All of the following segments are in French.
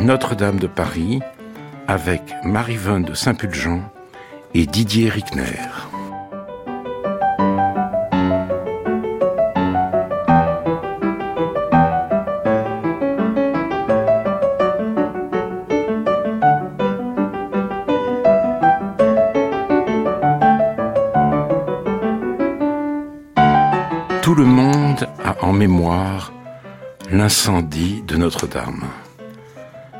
Notre-Dame de Paris avec Marie-Vonne de Saint-Pulgent et Didier Rickner. Tout le monde a en mémoire l'incendie de Notre-Dame.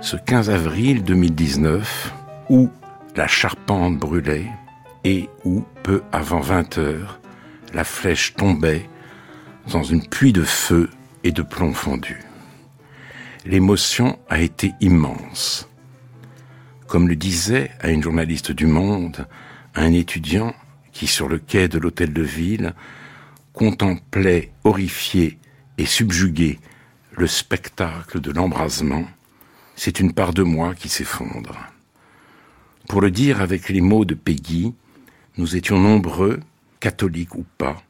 Ce 15 avril 2019, où la charpente brûlait et où, peu avant 20 heures, la flèche tombait dans une pluie de feu et de plomb fondu. L'émotion a été immense. Comme le disait à une journaliste du Monde un étudiant qui, sur le quai de l'hôtel de ville, contemplait horrifié et subjugué le spectacle de l'embrasement, c'est une part de moi qui s'effondre. Pour le dire avec les mots de Peggy, nous étions nombreux, catholiques ou pas,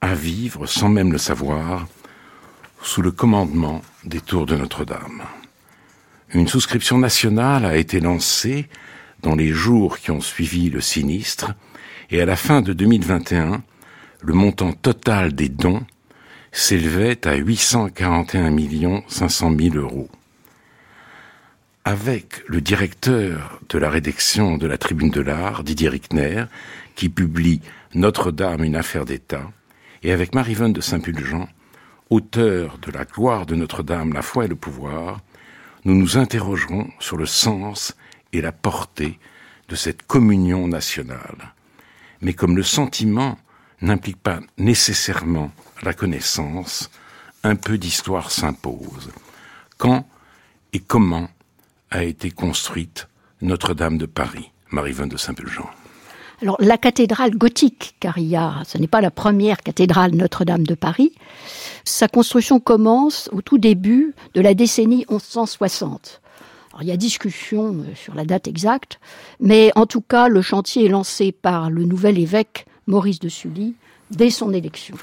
à vivre, sans même le savoir, sous le commandement des tours de Notre-Dame. Une souscription nationale a été lancée dans les jours qui ont suivi le sinistre, et à la fin de 2021, le montant total des dons s'élevait à 841 500 000 euros. Avec le directeur de la rédaction de la Tribune de l'Art, Didier Rickner, qui publie Notre-Dame, une affaire d'État, et avec Marie-Vonne de Saint-Pulgent, auteur de La gloire de Notre-Dame, la foi et le pouvoir, nous nous interrogerons sur le sens et la portée de cette communion nationale. Mais comme le sentiment n'implique pas nécessairement la connaissance, un peu d'histoire s'impose. Quand et comment a été construite Notre-Dame de Paris, Marie-Vonne de Saint-Pulgent alors, la cathédrale gothique, car il y a, ce n'est pas la première cathédrale Notre-Dame de Paris, sa construction commence au tout début de la décennie 1160. Alors, il y a discussion euh, sur la date exacte, mais en tout cas, le chantier est lancé par le nouvel évêque Maurice de Sully dès son élection.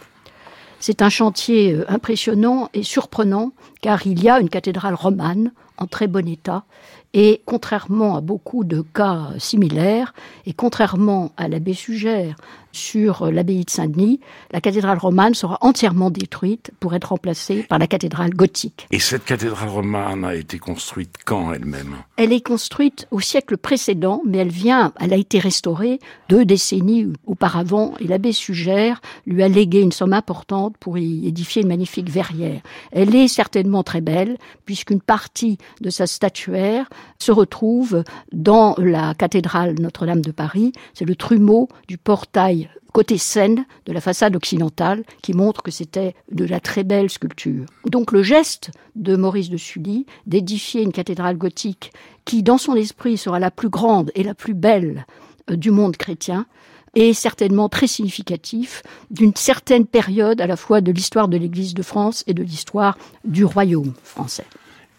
C'est un chantier euh, impressionnant et surprenant car il y a une cathédrale romane en très bon état. Et contrairement à beaucoup de cas similaires, et contrairement à l'abbé Sugère sur l'abbaye de Saint-Denis, la cathédrale romane sera entièrement détruite pour être remplacée par la cathédrale gothique. Et cette cathédrale romane a été construite quand elle-même? Elle est construite au siècle précédent, mais elle vient, elle a été restaurée deux décennies auparavant, et l'abbé Sugère lui a légué une somme importante pour y édifier une magnifique verrière. Elle est certainement très belle, puisqu'une partie de sa statuaire se retrouve dans la cathédrale Notre-Dame de Paris. C'est le trumeau du portail côté Seine de la façade occidentale qui montre que c'était de la très belle sculpture. Donc le geste de Maurice de Sully d'édifier une cathédrale gothique qui dans son esprit sera la plus grande et la plus belle euh, du monde chrétien est certainement très significatif d'une certaine période à la fois de l'histoire de l'Église de France et de l'histoire du royaume français.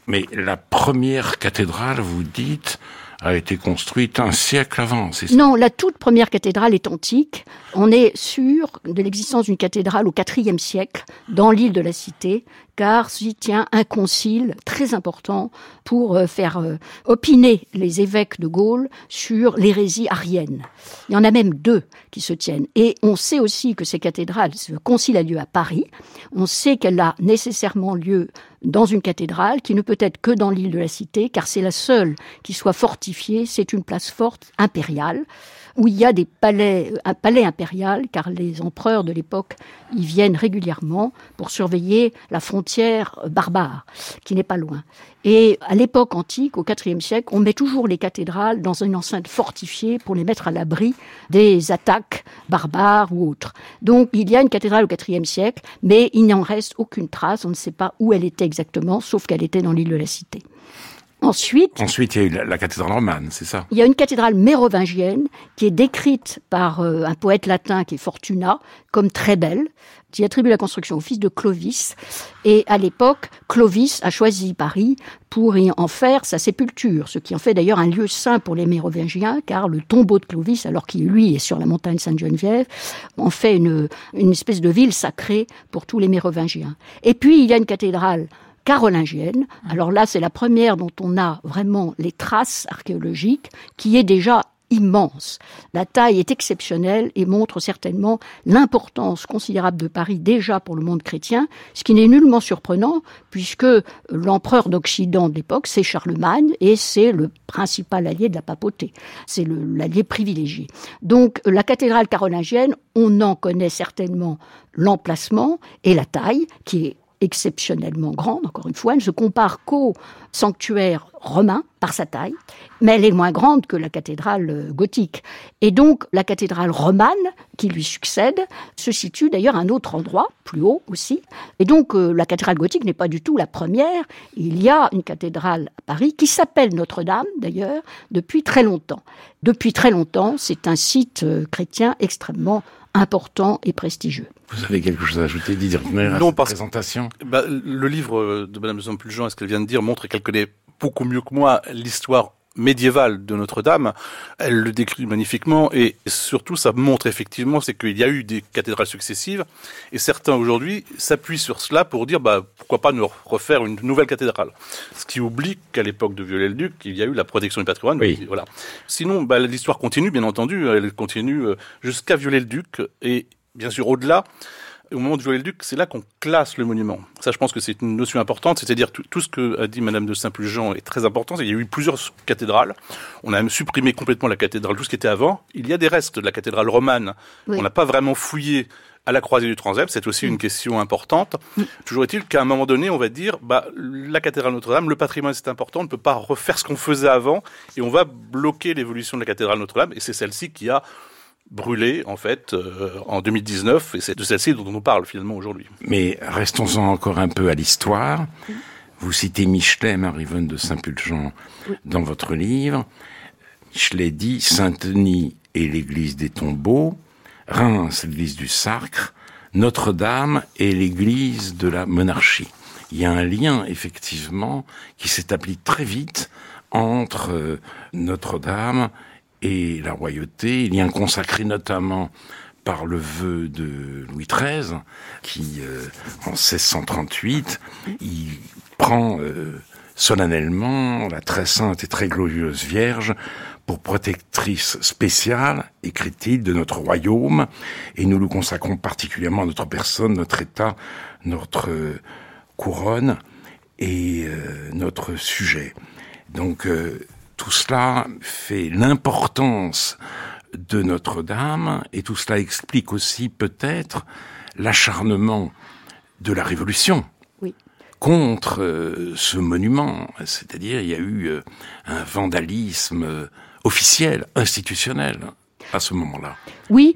Mais la première cathédrale, vous dites, a été construite un siècle avant, Non, la toute première cathédrale est antique. On est sûr de l'existence d'une cathédrale au IVe siècle dans l'île de la Cité, car j'y tient un concile très important pour euh, faire euh, opiner les évêques de Gaulle sur l'hérésie arienne. Il y en a même deux qui se tiennent. Et on sait aussi que ces cathédrales, ce concile a lieu à Paris, on sait qu'elle a nécessairement lieu dans une cathédrale qui ne peut être que dans l'île de la Cité, car c'est la seule qui soit fortifiée, c'est une place forte impériale où il y a des palais, un palais impérial, car les empereurs de l'époque y viennent régulièrement pour surveiller la frontière barbare, qui n'est pas loin. Et à l'époque antique, au IVe siècle, on met toujours les cathédrales dans une enceinte fortifiée pour les mettre à l'abri des attaques barbares ou autres. Donc il y a une cathédrale au IVe siècle, mais il n'en reste aucune trace, on ne sait pas où elle était exactement, sauf qu'elle était dans l'île de la Cité. Ensuite, Ensuite, il y a eu la, la cathédrale romane, c'est ça il y a une cathédrale mérovingienne qui est décrite par euh, un poète latin qui est Fortuna comme très belle, qui attribue la construction au fils de Clovis. Et à l'époque, Clovis a choisi Paris pour y en faire sa sépulture, ce qui en fait d'ailleurs un lieu saint pour les mérovingiens, car le tombeau de Clovis, alors qu'il lui est sur la montagne Sainte-Geneviève, en fait une, une espèce de ville sacrée pour tous les mérovingiens. Et puis, il y a une cathédrale carolingienne. Alors là, c'est la première dont on a vraiment les traces archéologiques, qui est déjà immense. La taille est exceptionnelle et montre certainement l'importance considérable de Paris déjà pour le monde chrétien, ce qui n'est nullement surprenant puisque l'empereur d'Occident de l'époque, c'est Charlemagne et c'est le principal allié de la papauté. C'est l'allié privilégié. Donc la cathédrale carolingienne, on en connaît certainement l'emplacement et la taille qui est exceptionnellement grande, encore une fois, elle ne se compare qu'au sanctuaire romain par sa taille, mais elle est moins grande que la cathédrale euh, gothique. Et donc la cathédrale romane, qui lui succède, se situe d'ailleurs à un autre endroit, plus haut aussi. Et donc euh, la cathédrale gothique n'est pas du tout la première. Il y a une cathédrale à Paris qui s'appelle Notre-Dame, d'ailleurs, depuis très longtemps. Depuis très longtemps, c'est un site euh, chrétien extrêmement important et prestigieux. Vous avez quelque chose à ajouter, Didier Ruckner, à Non, cette parce- présentation Bah, le livre de Madame de Saint-Pulgent, ce qu'elle vient de dire, montre qu'elle connaît beaucoup mieux que moi l'histoire médiévale de Notre-Dame. Elle le décrit magnifiquement et surtout ça montre effectivement c'est qu'il y a eu des cathédrales successives et certains aujourd'hui s'appuient sur cela pour dire bah pourquoi pas nous refaire une nouvelle cathédrale. Ce qui oublie qu'à l'époque de Viollet-le-Duc, il y a eu la protection du patrimoine. Oui. Voilà. Sinon, bah, l'histoire continue bien entendu, elle continue euh, jusqu'à Viollet-le-Duc et bien sûr au-delà. Au moment de Viollet-le-Duc, c'est là qu'on classe le monument. Ça, je pense que c'est une notion importante, c'est-à-dire tout, tout ce que a dit Madame de Saint-Pulgent est très important. Il y a eu plusieurs cathédrales. On a même supprimé complètement la cathédrale, tout ce qui était avant. Il y a des restes de la cathédrale romane. Oui. On n'a pas vraiment fouillé à la croisée du transept. C'est aussi une question importante. Toujours est-il qu'à un moment donné, on va dire, bah, la cathédrale Notre-Dame, le patrimoine c'est important. On ne peut pas refaire ce qu'on faisait avant et on va bloquer l'évolution de la cathédrale Notre-Dame. Et c'est celle-ci qui a brûlé en fait euh, en 2019 et c'est de celle-ci dont on parle finalement aujourd'hui. Mais restons-en encore un peu à l'histoire. Vous citez Michelet, Marie-Vonne de Saint-Pulgent, dans votre livre. Michelet dit Saint-Denis est l'église des tombeaux, Reims l'église du Sacre, Notre-Dame est l'église de la monarchie. Il y a un lien, effectivement, qui s'établit très vite entre euh, Notre-Dame et la royauté, lien consacré notamment par le vœu de Louis XIII, qui, euh, en 1638, il prend euh, solennellement la très sainte et très glorieuse Vierge pour protectrice spéciale, écrit-il, de notre royaume, et nous le consacrons particulièrement à notre personne, notre État, notre euh, couronne et euh, notre sujet. Donc euh, tout cela fait l'importance de Notre-Dame et tout cela explique aussi peut-être l'acharnement de la Révolution Oui. contre euh, ce monument. C'est-à-dire il y a eu euh, un vandalisme euh, officiel, institutionnel à ce moment-là. Oui.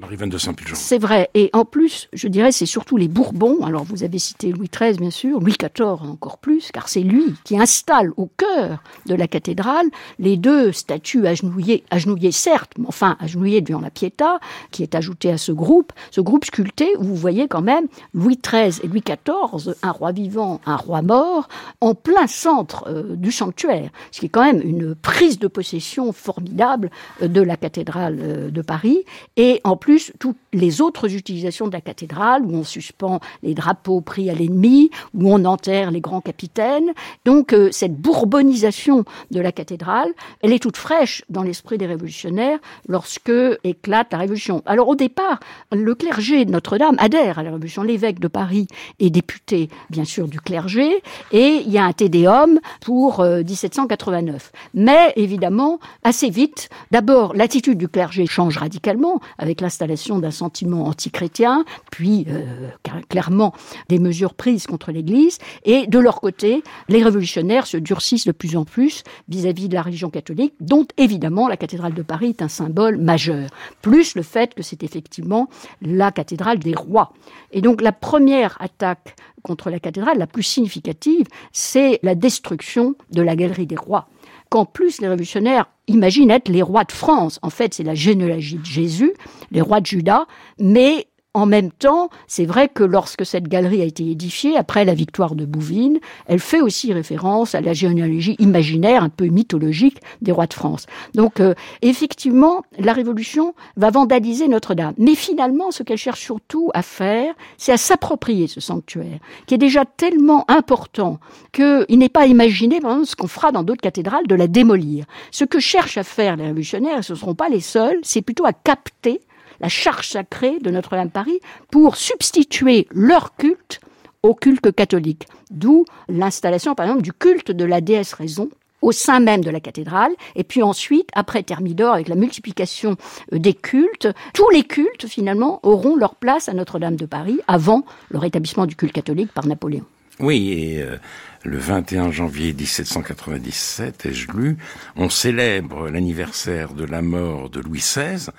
C'est vrai. Et en plus, je dirais, c'est surtout les Bourbons. Alors, vous avez cité Louis XIII, bien sûr, Louis XIV encore plus, car c'est lui qui installe au cœur de la cathédrale les deux statues agenouillées, agenouillées certes, mais enfin agenouillées devant la Pietà, qui est ajoutée à ce groupe, ce groupe sculpté où vous voyez quand même Louis XIII et Louis XIV, un roi vivant, un roi mort, en plein centre euh, du sanctuaire, ce qui est quand même une prise de possession formidable euh, de la cathédrale euh, de Paris. Et en plus, toutes les autres utilisations de la cathédrale, où on suspend les drapeaux pris à l'ennemi, où on enterre les grands capitaines. Donc, euh, cette bourbonisation de la cathédrale, elle est toute fraîche dans l'esprit des révolutionnaires lorsque éclate la Révolution. Alors, au départ, le clergé de Notre-Dame adhère à la Révolution. L'évêque de Paris est député, bien sûr, du clergé, et il y a un tédéum pour euh, 1789. Mais, évidemment, assez vite, d'abord, l'attitude du clergé change radicalement avec l'installation d'un sentiment antichrétien, puis euh, clairement des mesures prises contre l'Église. Et de leur côté, les révolutionnaires se durcissent de plus en plus vis-à-vis de la religion catholique, dont évidemment la cathédrale de Paris est un symbole majeur. Plus le fait que c'est effectivement la cathédrale des rois. Et donc la première attaque contre la cathédrale, la plus significative, c'est la destruction de la galerie des rois qu'en plus les révolutionnaires imaginent être les rois de France. En fait, c'est la généalogie de Jésus, les rois de Juda, mais en même temps, c'est vrai que lorsque cette galerie a été édifiée, après la victoire de Bouvines, elle fait aussi référence à la généalogie imaginaire, un peu mythologique, des rois de France. Donc, euh, effectivement, la Révolution va vandaliser Notre-Dame. Mais finalement, ce qu'elle cherche surtout à faire, c'est à s'approprier ce sanctuaire, qui est déjà tellement important qu'il n'est pas imaginé, par exemple, ce qu'on fera dans d'autres cathédrales, de la démolir. Ce que cherchent à faire les révolutionnaires, ce ne seront pas les seuls, c'est plutôt à capter la charge sacrée de Notre-Dame Paris pour substituer leur culte au culte catholique. D'où l'installation, par exemple, du culte de la déesse raison au sein même de la cathédrale, et puis ensuite, après Thermidor, avec la multiplication euh, des cultes, tous les cultes, finalement, auront leur place à Notre-Dame de Paris avant le rétablissement du culte catholique par Napoléon. Oui, et euh, le 21 janvier 1797, ai-je lu, on célèbre l'anniversaire de la mort de Louis XVI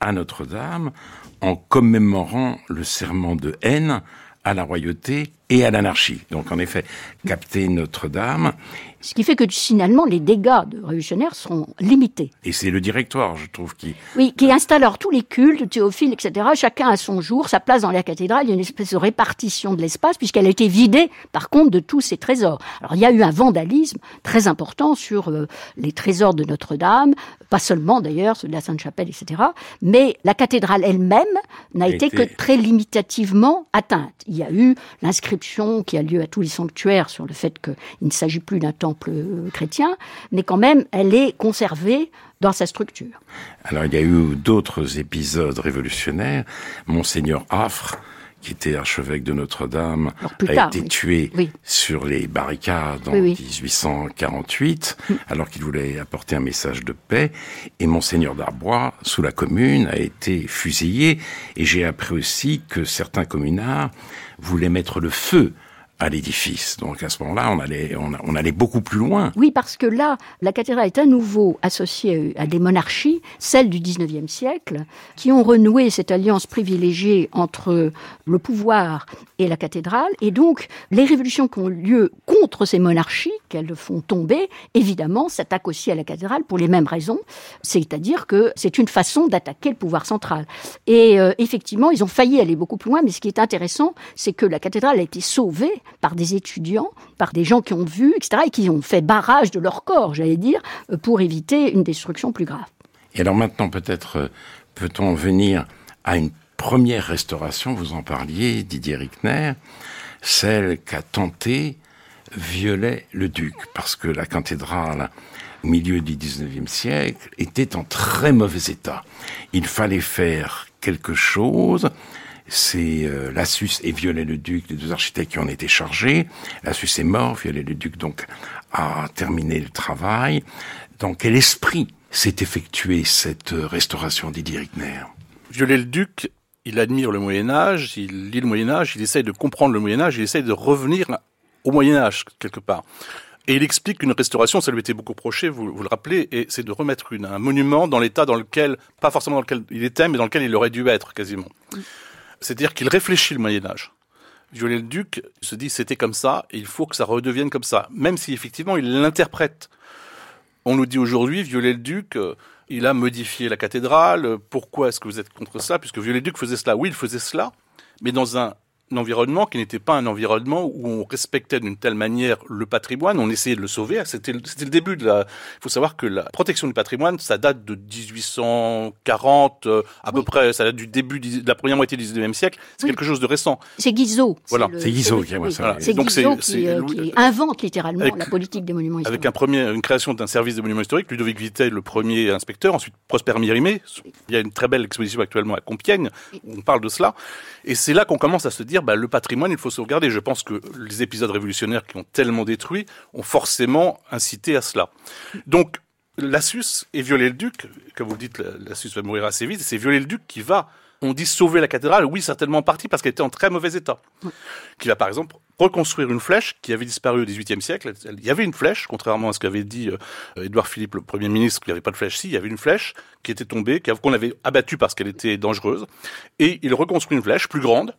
à Notre-Dame en commémorant le serment de haine à la royauté et à l'anarchie. Donc en effet, capter Notre-Dame ce qui fait que finalement, les dégâts de révolutionnaires sont limités. Et c'est le directoire, je trouve, qui... Oui, qui installe alors tous les cultes, théophiles, etc. Chacun a son jour, sa place dans la cathédrale. Il y a une espèce de répartition de l'espace, puisqu'elle a été vidée, par contre, de tous ses trésors. Alors, il y a eu un vandalisme très important sur euh, les trésors de Notre-Dame, pas seulement d'ailleurs, ceux de la Sainte-Chapelle, etc. Mais la cathédrale elle-même n'a été, que très limitativement atteinte. Il y a eu l'inscription qui a lieu à tous les sanctuaires sur le fait qu'il ne s'agit plus d'un temps chrétien, mais quand même, elle est conservée dans sa structure. Alors, il y a eu d'autres épisodes révolutionnaires. Monseigneur Affre, qui était archevêque de Notre-Dame, a été tué sur les barricades en 1848, mm. alors qu'il voulait apporter un message de paix. Et Monseigneur d'Arbois, sous la Commune, a été fusillé. Et j'ai appris aussi que certains communards voulaient mettre le feu à l'édifice. Donc à ce moment-là, on allait, on, allait beaucoup plus loin. Oui, parce que là, la cathédrale est à nouveau associée à des monarchies, celles du XIXe siècle, qui ont renoué cette alliance privilégiée entre le pouvoir et la cathédrale. Et donc, les révolutions qui ont lieu contre ces monarchies, qu'elles font tomber, évidemment, s'attaquent aussi à la cathédrale pour les mêmes raisons. C'est-à-dire que c'est une façon d'attaquer le pouvoir central. Et euh, effectivement, ils ont failli aller beaucoup plus loin, mais ce qui est intéressant, c'est que la cathédrale a été sauvée par des étudiants, par des gens qui ont vu, etc., et qui ont fait barrage de leur corps, j'allais dire, euh, pour éviter une destruction plus grave. Et alors maintenant, peut-être euh, peut-on venir à une première restauration, vous en parliez, Didier Rickner, celle qu'a tenté Viollet-le-Duc, parce que la cathédrale au milieu du 19e siècle était en très mauvais état. Il fallait faire quelque chose c'est euh, Lassus et Viollet-le-Duc, les deux architectes qui en étaient chargés. Lassus est mort, Viollet-le-Duc donc a terminé le travail. Dans quel esprit s'est effectuée cette euh, restauration Didier Rickner Viollet-le-Duc, il admire le Moyen Âge, il lit le Moyen Âge, il essaye de comprendre le Moyen Âge, il essaye de revenir au Moyen Âge quelque part. Et il explique qu'une restauration, ça lui était beaucoup proché, vous, vous le rappelez, et c'est de remettre une, un monument dans l'état dans lequel, pas forcément dans lequel il était, mais dans lequel il aurait dû être quasiment. C'est-à-dire qu'il réfléchit le Moyen Âge. Viollet-le-Duc se dit c'était comme ça, et il faut que ça redevienne comme ça, même si effectivement il l'interprète. On nous dit aujourd'hui, Viollet-le-Duc, euh, il a modifié la cathédrale, pourquoi est-ce que vous êtes contre ça Puisque Viollet-le-Duc faisait cela. Oui, il faisait cela, mais dans un un environnement qui n'était pas un environnement où on respectait d'une telle manière le patrimoine, on essayait de le sauver. C'était le, le début de la. Il faut savoir que la protection du patrimoine, ça date de 1840 euh, à peu près. Ça date du début de la première moitié du 19e siècle. C'est quelque chose de récent. C'est Guizot. Voilà. C'est Guizot qui, voilà. Guizot qui, euh, qui, invente littéralement la politique des monuments historiques. Avec un premier, une création d'un service de monuments historiques, Ludovic Vittel, le premier inspecteur, ensuite Prosper Mérimée. Il y a une très belle exposition actuellement à Compiègne. Où on parle de cela. Et c'est là qu'on commence à se dire, bah, le patrimoine, il faut sauvegarder. Je pense que les épisodes révolutionnaires qui ont tellement détruit ont forcément incité à cela. Donc, Lassus et Viollet-le-Duc, comme vous le dites, Lassus va mourir assez vite, c'est Viollet-le-Duc qui va on dit sauver la cathédrale, oui, certainement en partie parce qu'elle était en très mauvais état. Qui va par exemple reconstruire une flèche qui avait disparu au XVIIIe siècle. Il y avait une flèche, contrairement à ce qu'avait dit euh, Édouard Philippe, le Premier ministre, qu'il n'y avait pas de flèche. Si, il y avait une flèche qui était tombée, qu'on avait abattue parce qu'elle était dangereuse. Et il reconstruit une flèche plus grande,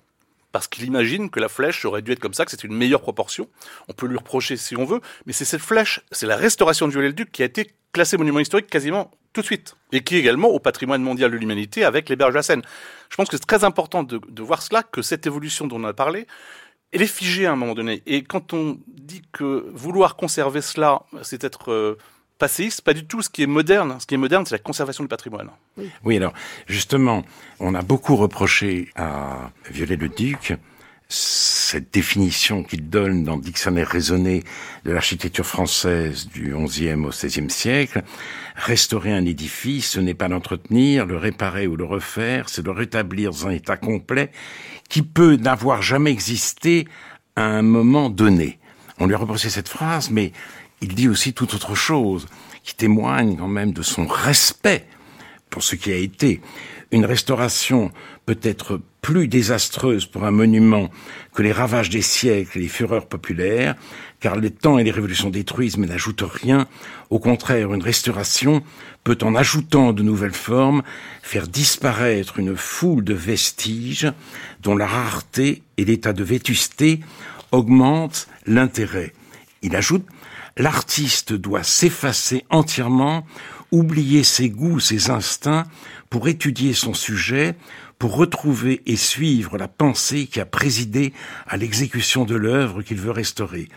parce qu'il imagine que la flèche aurait dû être comme ça, que c'est une meilleure proportion. On peut lui reprocher si on veut, mais c'est cette flèche, c'est la restauration du Viollet-le-Duc qui a été classée monument historique quasiment tout de suite, et qui est également au patrimoine mondial de l'humanité avec les berges de la Seine. Je pense que c'est très important de, de, voir cela, que cette évolution dont on a parlé, elle est figée à un moment donné. Et quand on dit que vouloir conserver cela, c'est être euh, passéiste, pas du tout. Ce qui est moderne, ce qui est moderne, c'est la conservation du patrimoine. Oui. oui, alors justement, on a beaucoup reproché à Viollet-le-Duc cette définition qu'il donne dans le dictionnaire raisonné de l'architecture française du XIe au XVIe siècle, restaurer un édifice, ce n'est pas l'entretenir, le réparer ou le refaire, c'est le rétablir dans un état complet qui peut n'avoir jamais existé à un moment donné. On lui a reproché cette phrase, mais il dit aussi tout autre chose, qui témoigne quand même de son respect pour ce qui a été. Une restauration peut être plus désastreuse pour un monument que les ravages des siècles et les fureurs populaires, car les temps et les révolutions détruisent mais n'ajoutent rien. Au contraire, une restauration peut, en ajoutant de nouvelles formes, faire disparaître une foule de vestiges dont la rareté et l'état de vétusté augmentent l'intérêt. Il ajoute, l'artiste doit s'effacer entièrement, oublier ses goûts, ses instincts, pour étudier son sujet, pour retrouver et suivre la pensée qui a présidé à l'exécution de l'œuvre qu'il veut restaurer.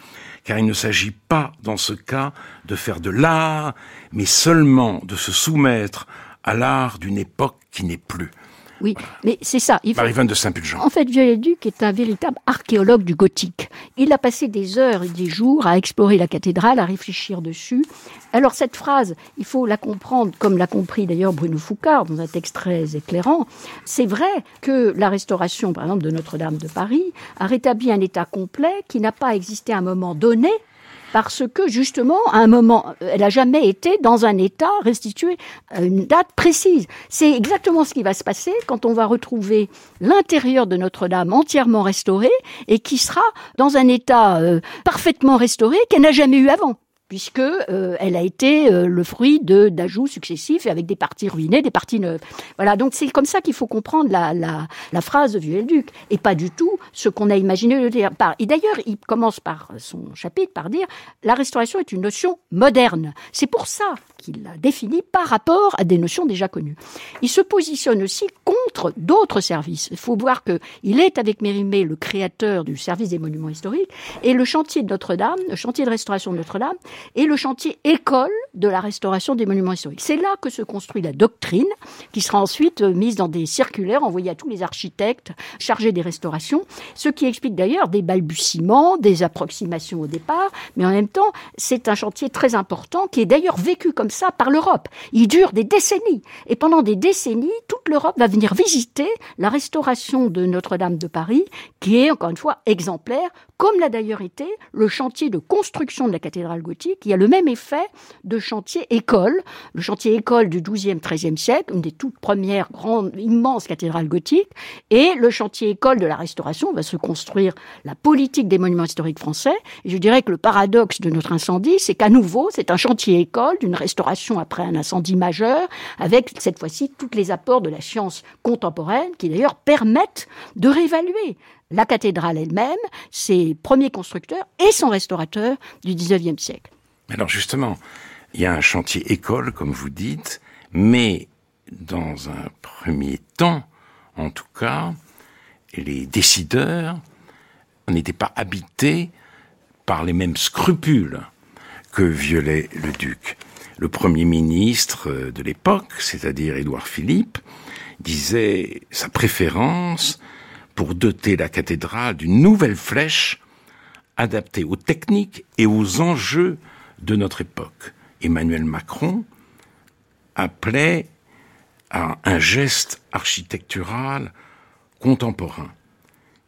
Car il ne s'agit pas, dans ce cas, de faire de l'art, mais seulement de se soumettre à l'art d'une époque qui n'est plus. Oui, mais c'est ça. Il faut... de Saint-Pulgent. En fait, Viollet-le-Duc est un véritable archéologue du gothique. Il a passé des heures et des jours à explorer la cathédrale, à réfléchir dessus. Alors cette phrase, il faut la comprendre, comme l'a compris d'ailleurs Bruno Foucard dans un texte très éclairant. C'est vrai que la restauration, par exemple, de Notre-Dame de Paris a rétabli un état complet qui n'a pas existé à un moment donné parce que justement, à un moment, elle n'a jamais été dans un état restitué à une date précise. C'est exactement ce qui va se passer quand on va retrouver l'intérieur de Notre-Dame entièrement restauré et qui sera dans un état euh, parfaitement restauré qu'elle n'a jamais eu avant puisque euh, elle a été euh, le fruit de d'ajouts successifs et avec des parties ruinées, des parties neuves. Voilà, donc c'est comme ça qu'il faut comprendre la, la, phrase de Viollet-le-Duc et pas du tout ce qu'on a imaginé le dire. Et d'ailleurs, il commence par son chapitre par dire la restauration est une notion moderne. C'est pour ça qu'il la définit par rapport à des notions déjà connues. Il se positionne aussi contre d'autres services. Il faut voir que il est avec Mérimée le créateur du service des monuments historiques et le chantier de Notre-Dame, le chantier de restauration de Notre-Dame et le chantier école de la restauration des monuments historiques. C'est là que se construit la doctrine qui sera ensuite mise dans des circulaires envoyés à tous les architectes chargés des restaurations, ce qui explique d'ailleurs des balbutiements, des approximations au départ, mais en même temps, c'est un chantier très important qui est d'ailleurs vécu comme ça par l'Europe. Il dure des décennies. Et pendant des décennies, toute l'Europe va venir visiter la restauration de Notre-Dame de Paris, qui est, encore une fois, exemplaire, comme l'a d'ailleurs été le chantier de construction de la cathédrale gothique. Il y a le même effet de chantier école, le chantier école du XIIe, XIIIe siècle, une des toutes premières grandes, immenses cathédrales gothiques, et le chantier école de la restauration va se construire la politique des monuments historiques français. Et je dirais que le paradoxe de notre incendie, c'est qu'à nouveau, c'est un chantier école d'une restauration après un incendie majeur, avec cette fois-ci tous les apports de la science contemporaine qui d'ailleurs permettent de réévaluer la cathédrale elle-même, ses premiers constructeurs et son restaurateur du XIXe siècle. Alors justement, il y a un chantier école, comme vous dites, mais dans un premier temps, en tout cas, les décideurs n'étaient pas habités par les mêmes scrupules que violait le duc le Premier ministre de l'époque, c'est-à-dire Édouard Philippe, disait sa préférence pour doter la cathédrale d'une nouvelle flèche adaptée aux techniques et aux enjeux de notre époque. Emmanuel Macron appelait à un geste architectural contemporain.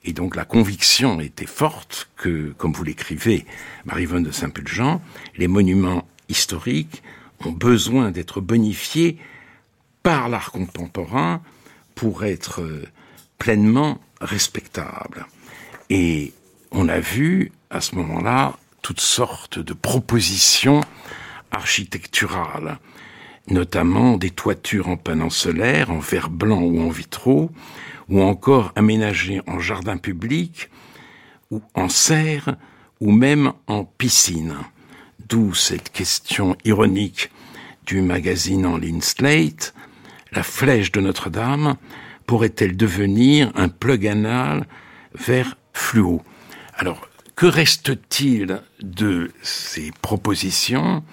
Et donc la conviction était forte que, comme vous l'écrivez, Marie-Vonne de Saint-Pulgent, les monuments historiques ont besoin d'être bonifiés par l'art contemporain pour être euh, pleinement respectables. Et on a vu à ce moment-là toutes sortes de propositions architecturales, notamment des toitures en panneaux solaires, en verre blanc ou en vitraux, ou encore aménagées en jardin public, ou en serre, ou même en piscine. D'où cette question ironique du magazine en ligne Slate, la flèche de Notre-Dame pourrait-elle devenir un plug anal vers fluo? Alors, que reste-t-il de ces propositions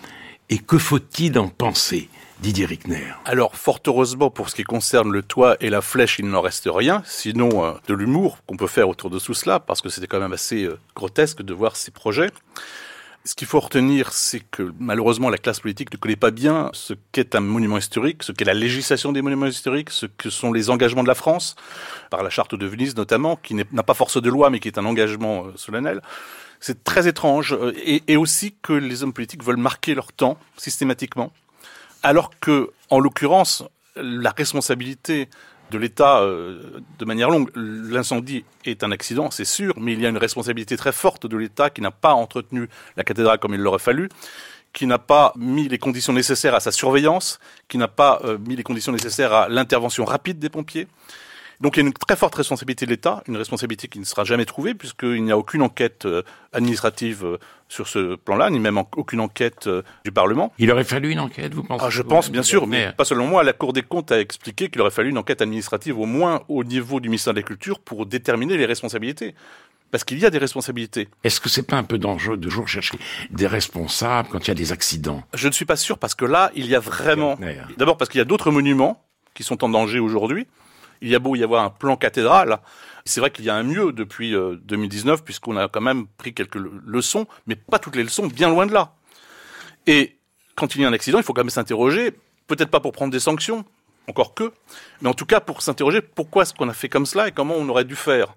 et que faut-il en penser? Didier Rickner. Alors, fort heureusement, pour ce qui concerne le toit et la flèche, il n'en reste rien, sinon euh, de l'humour qu'on peut faire autour de tout cela, parce que c'était quand même assez euh, grotesque de voir ces projets. Ce qu'il faut retenir, c'est que malheureusement la classe politique ne connaît pas bien ce qu'est un monument historique, ce qu'est la législation des monuments historiques, ce que sont les engagements de la France, par la charte de Venise notamment, qui n'a pas force de loi mais qui est un engagement euh, solennel. C'est très étrange euh, et, et aussi que les hommes politiques veulent marquer leur temps systématiquement, alors que, en l'occurrence, la responsabilité de l'État euh, de manière longue. L'incendie est un accident, c'est sûr, mais il y a une responsabilité très forte de l'État qui n'a pas entretenu la cathédrale comme il l'aurait fallu, qui n'a pas mis les conditions nécessaires à sa surveillance, qui n'a pas euh, mis les conditions nécessaires à l'intervention rapide des pompiers. Donc il y a une très forte responsabilité de l'État, une responsabilité qui ne sera jamais trouvée puisqu'il n'y a aucune enquête euh, administrative sur ce plan-là, ni même aucune enquête euh, du Parlement. Il aurait fallu une enquête, vous pensez ah, Je pense, bien sûr, mais pas selon moi. La Cour des comptes a expliqué qu'il aurait fallu une enquête administrative au moins au niveau du ministère de la Culture pour déterminer les responsabilités parce qu'il y a des responsabilités. Est-ce que c'est pas un peu dangereux de toujours chercher des responsables quand il y a des accidents? Je ne suis pas sûr parce que là, il y a vraiment. D'abord parce qu'il y a d'autres monuments qui sont en danger aujourd'hui. Il y a beau y avoir un plan cathédrale, c'est vrai qu'il y a un mieux depuis 2019 euh, puisqu'on a quand même pris quelques leçons, mais pas toutes les leçons, bien loin de là. Et quand il y a un accident, il faut quand même s'interroger, peut-être pas pour prendre des sanctions, encore que, mais en tout cas pour s'interroger pourquoi est-ce qu'on a fait comme cela et comment on aurait dû faire?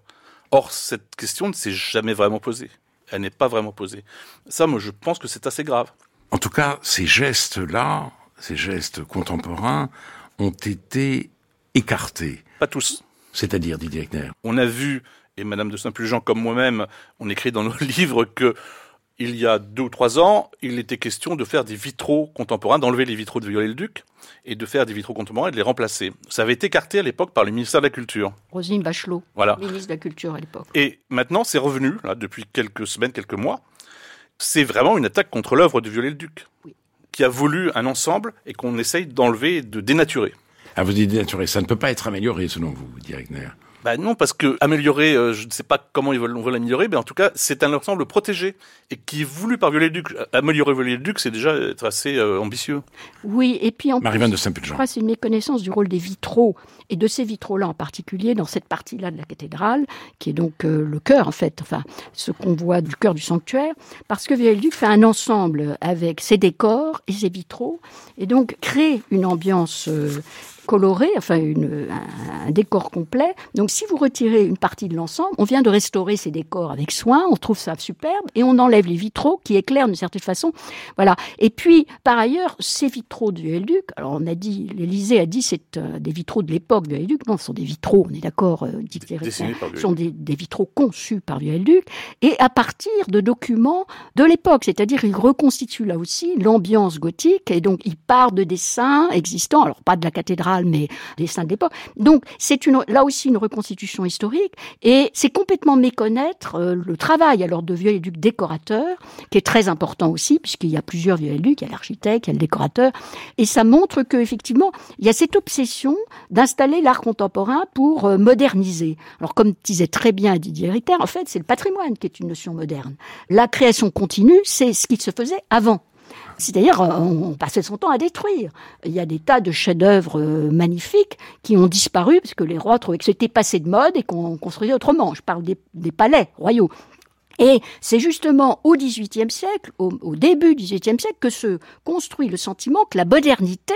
Or, cette question ne s'est jamais vraiment posée. Elle n'est pas vraiment posée. Ça, moi, je pense que c'est assez grave. En tout cas, ces gestes-là, ces gestes contemporains, ont été écartés. Pas tous. C'est-à-dire, Didier Eckner On a vu, et Madame de Saint-Pulgent comme moi-même, on écrit dans nos livres que il y a deux ou trois ans, il était question de faire des vitraux contemporains, d'enlever les vitraux de Viollet-le-Duc et de faire des vitraux contemporains et de les remplacer. Ça avait été écarté à l'époque par le ministère de la Culture. Rosine Bachelot, voilà. ministre de la Culture à l'époque. Et maintenant, c'est revenu, là, depuis quelques semaines, quelques mois. C'est vraiment une attaque contre l'œuvre de Viollet-le-Duc, qui a voulu un ensemble et qu'on essaye d'enlever et de dénaturer. Ah, vous dites dénaturer, ça ne peut pas être amélioré selon vous, Directeur bah non, parce que améliorer, euh, je ne sais pas comment ils veulent, on veut l'améliorer, mais en tout cas, c'est un ensemble protégé et qui est voulu par Viollet-le-Duc. Améliorer Viollet-le-Duc, c'est déjà être assez euh, ambitieux. Oui, et puis en plus, de je crois c'est une méconnaissance du rôle des vitraux et de ces vitraux-là en particulier dans cette partie-là de la cathédrale, qui est donc euh, le cœur en fait, enfin ce qu'on voit du cœur du sanctuaire, parce que Viollet-le-Duc fait un ensemble avec ses décors et ses vitraux et donc crée une ambiance coloré, enfin une, un, décor complet. Donc si vous retirez une partie de l'ensemble, on vient de restaurer ces décors avec soin, on trouve ça superbe, et on enlève les vitraux qui éclairent d'une certaine façon. Voilà. Et puis, par ailleurs, ces vitraux du Helduc, alors on a dit, l'Élysée a dit c'est euh, des vitraux de l'époque du Helduc, non, ce sont des vitraux, on est d'accord, euh, ce sont des, des, vitraux conçus par du Helduc, et à partir de documents de l'époque, c'est-à-dire il reconstitue là aussi l'ambiance gothique, et donc il part de dessins existants, alors pas de la cathédrale, mais des saints de l'époque. Donc c'est là aussi une reconstitution historique et c'est complètement méconnaître euh, le travail alors de vieux-duc décorateur qui est très important aussi puisqu'il y a plusieurs vieux-ducs, il y a l'architecte, il y a le décorateur et ça montre que effectivement il y a cette obsession d'installer l'art contemporain pour euh, moderniser. Alors comme disait très bien Didier Ritter, en fait c'est le patrimoine qui est une notion moderne. La création continue, c'est ce qui se faisait avant. C'est-à-dire, euh, on passait son temps à détruire. Il y a des tas de chefs-d'œuvre euh, magnifiques qui ont disparu parce que les rois trouvaient que c'était passé de mode et qu'on construisait autrement. Je parle des, palais royaux. Et c'est justement au XVIIIe siècle, au, au début du XVIIIe siècle, que se construit le sentiment que la modernité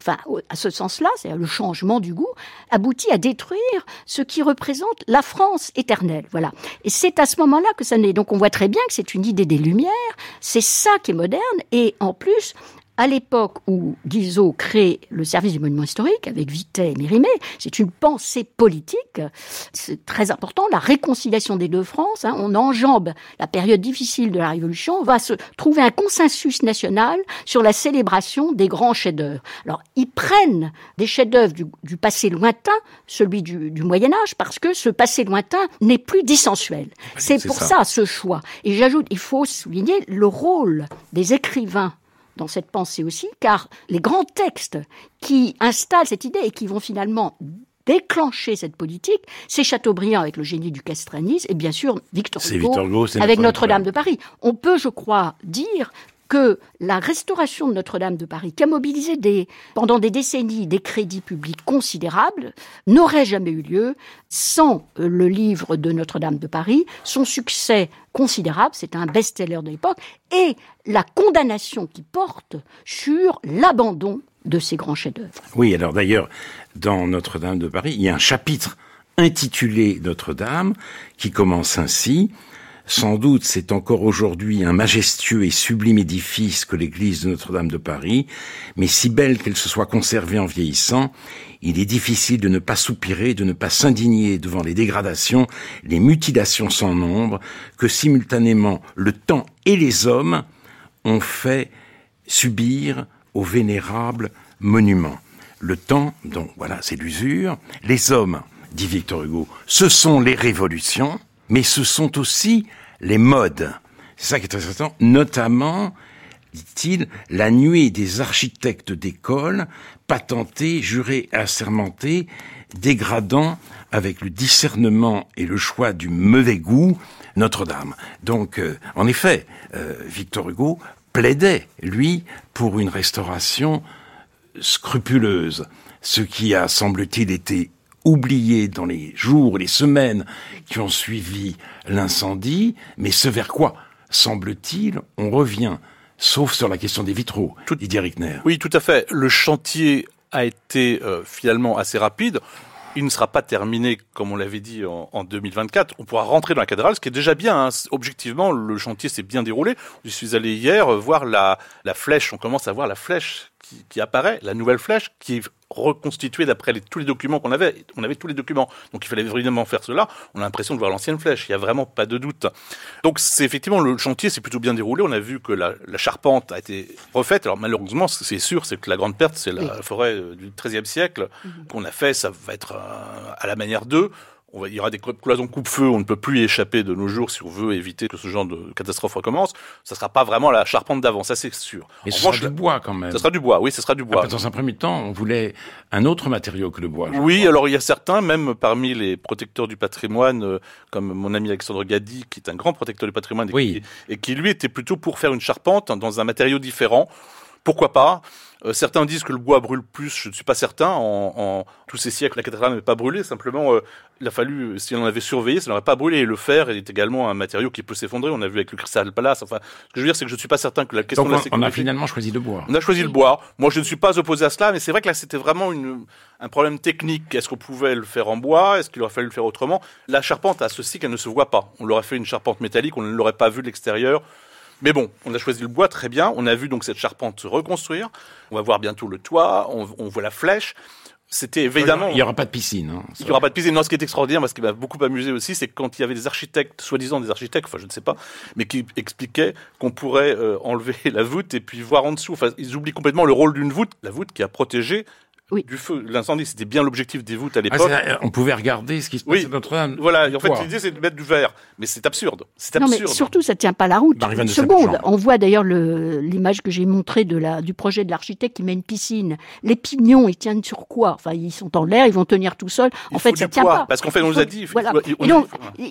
enfin, à ce sens-là, c'est le changement du goût, aboutit à détruire ce qui représente la France éternelle. Voilà. Et c'est à ce moment-là que ça naît. Donc on voit très bien que c'est une idée des Lumières, c'est ça qui est moderne, et en plus, à l'époque où Guizot crée le service du monument historique avec Vitet et Mérimée, c'est une pensée politique. C'est très important, la réconciliation des deux France. Hein. on enjambe la période difficile de la Révolution. On va se trouver un consensus national sur la célébration des grands chefs-d'œuvre. Alors, ils prennent des chefs-d'œuvre du, passé lointain, celui du, Moyen Âge, parce que ce passé lointain n'est plus dissensuel. C'est pour ça. ce choix. Et j'ajoute, il faut souligner le rôle des écrivains dans cette pensée aussi, car les grands textes qui installent cette idée et qui vont finalement déclencher cette politique, c'est Chateaubriand avec le génie du castranisme et bien sûr Victor Hugo, avec Notre-Dame de Paris. On peut, je crois, dire que la restauration de Notre-Dame de Paris, qui a mobilisé pendant des décennies des crédits publics considérables, n'aurait jamais eu lieu sans euh, le livre de Notre-Dame de Paris, son succès considérable, c'est un best-seller de l'époque, et la condamnation qui porte sur l'abandon de ces grands chefs-d'œuvre. Oui, alors d'ailleurs, dans Notre-Dame de Paris, il y a un chapitre intitulé Notre-Dame qui commence ainsi. Sans doute, c'est encore aujourd'hui un majestueux et sublime édifice que l'église de Notre-Dame de Paris, mais si belle qu'elle se soit conservée en vieillissant, il est difficile de ne pas soupirer, de ne pas s'indigner devant les dégradations, les mutilations sans nombre, que simultanément le temps et les hommes ont fait subir au vénérable monument. Le temps, donc voilà, c'est l'usure. Les hommes, dit Victor Hugo, ce sont les révolutions, mais ce sont aussi les modes. C'est ça qui est très important, notamment, dit-il, la nuée des architectes d'école, patentés, jurés, assermentés, dégradant avec le discernement et le choix du mauvais goût Notre-Dame. Donc, euh, en effet, euh, Victor Hugo plaidait, lui, pour une restauration scrupuleuse, ce qui a, semble-t-il, été oublié dans les jours et les semaines qui ont suivi l'incendie, mais ce vers quoi, semble-t-il, on revient, sauf sur la question des vitraux, tout, Didier Rickner. Oui, tout à fait. Le chantier a été euh, finalement assez rapide. Il ne sera pas terminé, comme on l'avait dit, en, 2024. On pourra rentrer dans la cathédrale, ce qui est déjà bien. Hein. Objectivement, le chantier s'est bien déroulé. Je suis allé hier voir la, la flèche. On commence à voir la flèche qui, qui apparaît, la nouvelle flèche, qui reconstitué d'après tous les documents qu'on avait. On avait tous les documents. Donc il fallait évidemment faire cela. On a l'impression de voir l'ancienne flèche. Il n'y a vraiment pas de doute. Donc c'est effectivement le chantier s'est plutôt bien déroulé. On a vu que la, charpente a été refaite. Alors malheureusement, c'est sûr, c'est que la grande perte, c'est la forêt euh, du XIIIe siècle mhm. qu'on a fait. Ça va être euh, à la manière d'eux on va, il y aura des cloisons coupe-feu, on ne peut plus y échapper de nos jours si on veut éviter que ce genre de catastrophe recommence. Ça sera pas vraiment la charpente d'avant, ça c'est sûr. Et ce sera du bois quand même. Ça sera du bois, oui, ce sera du bois. dans un premier temps, on voulait un autre matériau que le bois. Oui, alors il y a certains, même parmi les protecteurs du patrimoine, euh, comme mon ami Alexandre Gadi, qui est un grand protecteur du patrimoine, et qui lui était plutôt pour faire une charpente dans un matériau différent. Pourquoi pas? Euh, certains disent que le bois brûle plus, je ne suis pas certain. En, tous ces siècles, la cathédrale n'avait pas brûlé. Simplement, euh, il a fallu, si on avait surveillé, ça n'aurait pas brûlé. Et le fer est également un matériau qui peut s'effondrer. On a vu avec le Crystal Palace. Enfin, ce que je veux dire, c'est que je ne suis pas certain que la question de la sécurité... on a finalement choisi le bois. On a choisi le bois. Moi, je ne suis pas opposé à cela, mais c'est vrai que là, c'était vraiment une, un problème technique. Est-ce qu'on pouvait le faire en bois? Est-ce qu'il aurait fallu le faire autrement? La charpente a ceci qu'elle ne se voit pas. On l'aurait fait une charpente métallique, on ne l'aurait pas vu de l'extérieur. Mais bon, on a choisi le bois très bien. On a vu donc cette charpente se reconstruire. On va voir bientôt le toit. On, voit la flèche. C'était évidemment. Il n'y aura pas de piscine. Hein, il n'y aura pas de piscine. Non, ce qui est extraordinaire, ce qui m'a beaucoup amusé aussi, c'est quand il y avait des architectes, soi-disant des architectes, enfin je ne sais pas, mais qui expliquaient qu'on pourrait euh, enlever la voûte et puis voir en dessous. Enfin, ils oublient complètement le rôle d'une voûte, la voûte qui a protégé oui. du feu. L'incendie, c'était bien l'objectif des voûtes à ah, l'époque. on pouvait regarder ce qui se passait oui. Notre-Dame. Voilà, en fait, l'idée, c'est de mettre du verre. Mais c'est absurde. C'est absurde. Non, mais surtout, ça tient pas la route. Une seconde. On voit d'ailleurs l'image que j'ai montrée de la, du projet de l'architecte qui met une piscine. Les pignons, ils tiennent sur quoi? Enfin, ils sont en l'air, ils vont tenir tout seuls. En fait, ça tient pas. Parce qu'en fait, on nous a dit. Voilà. Et donc,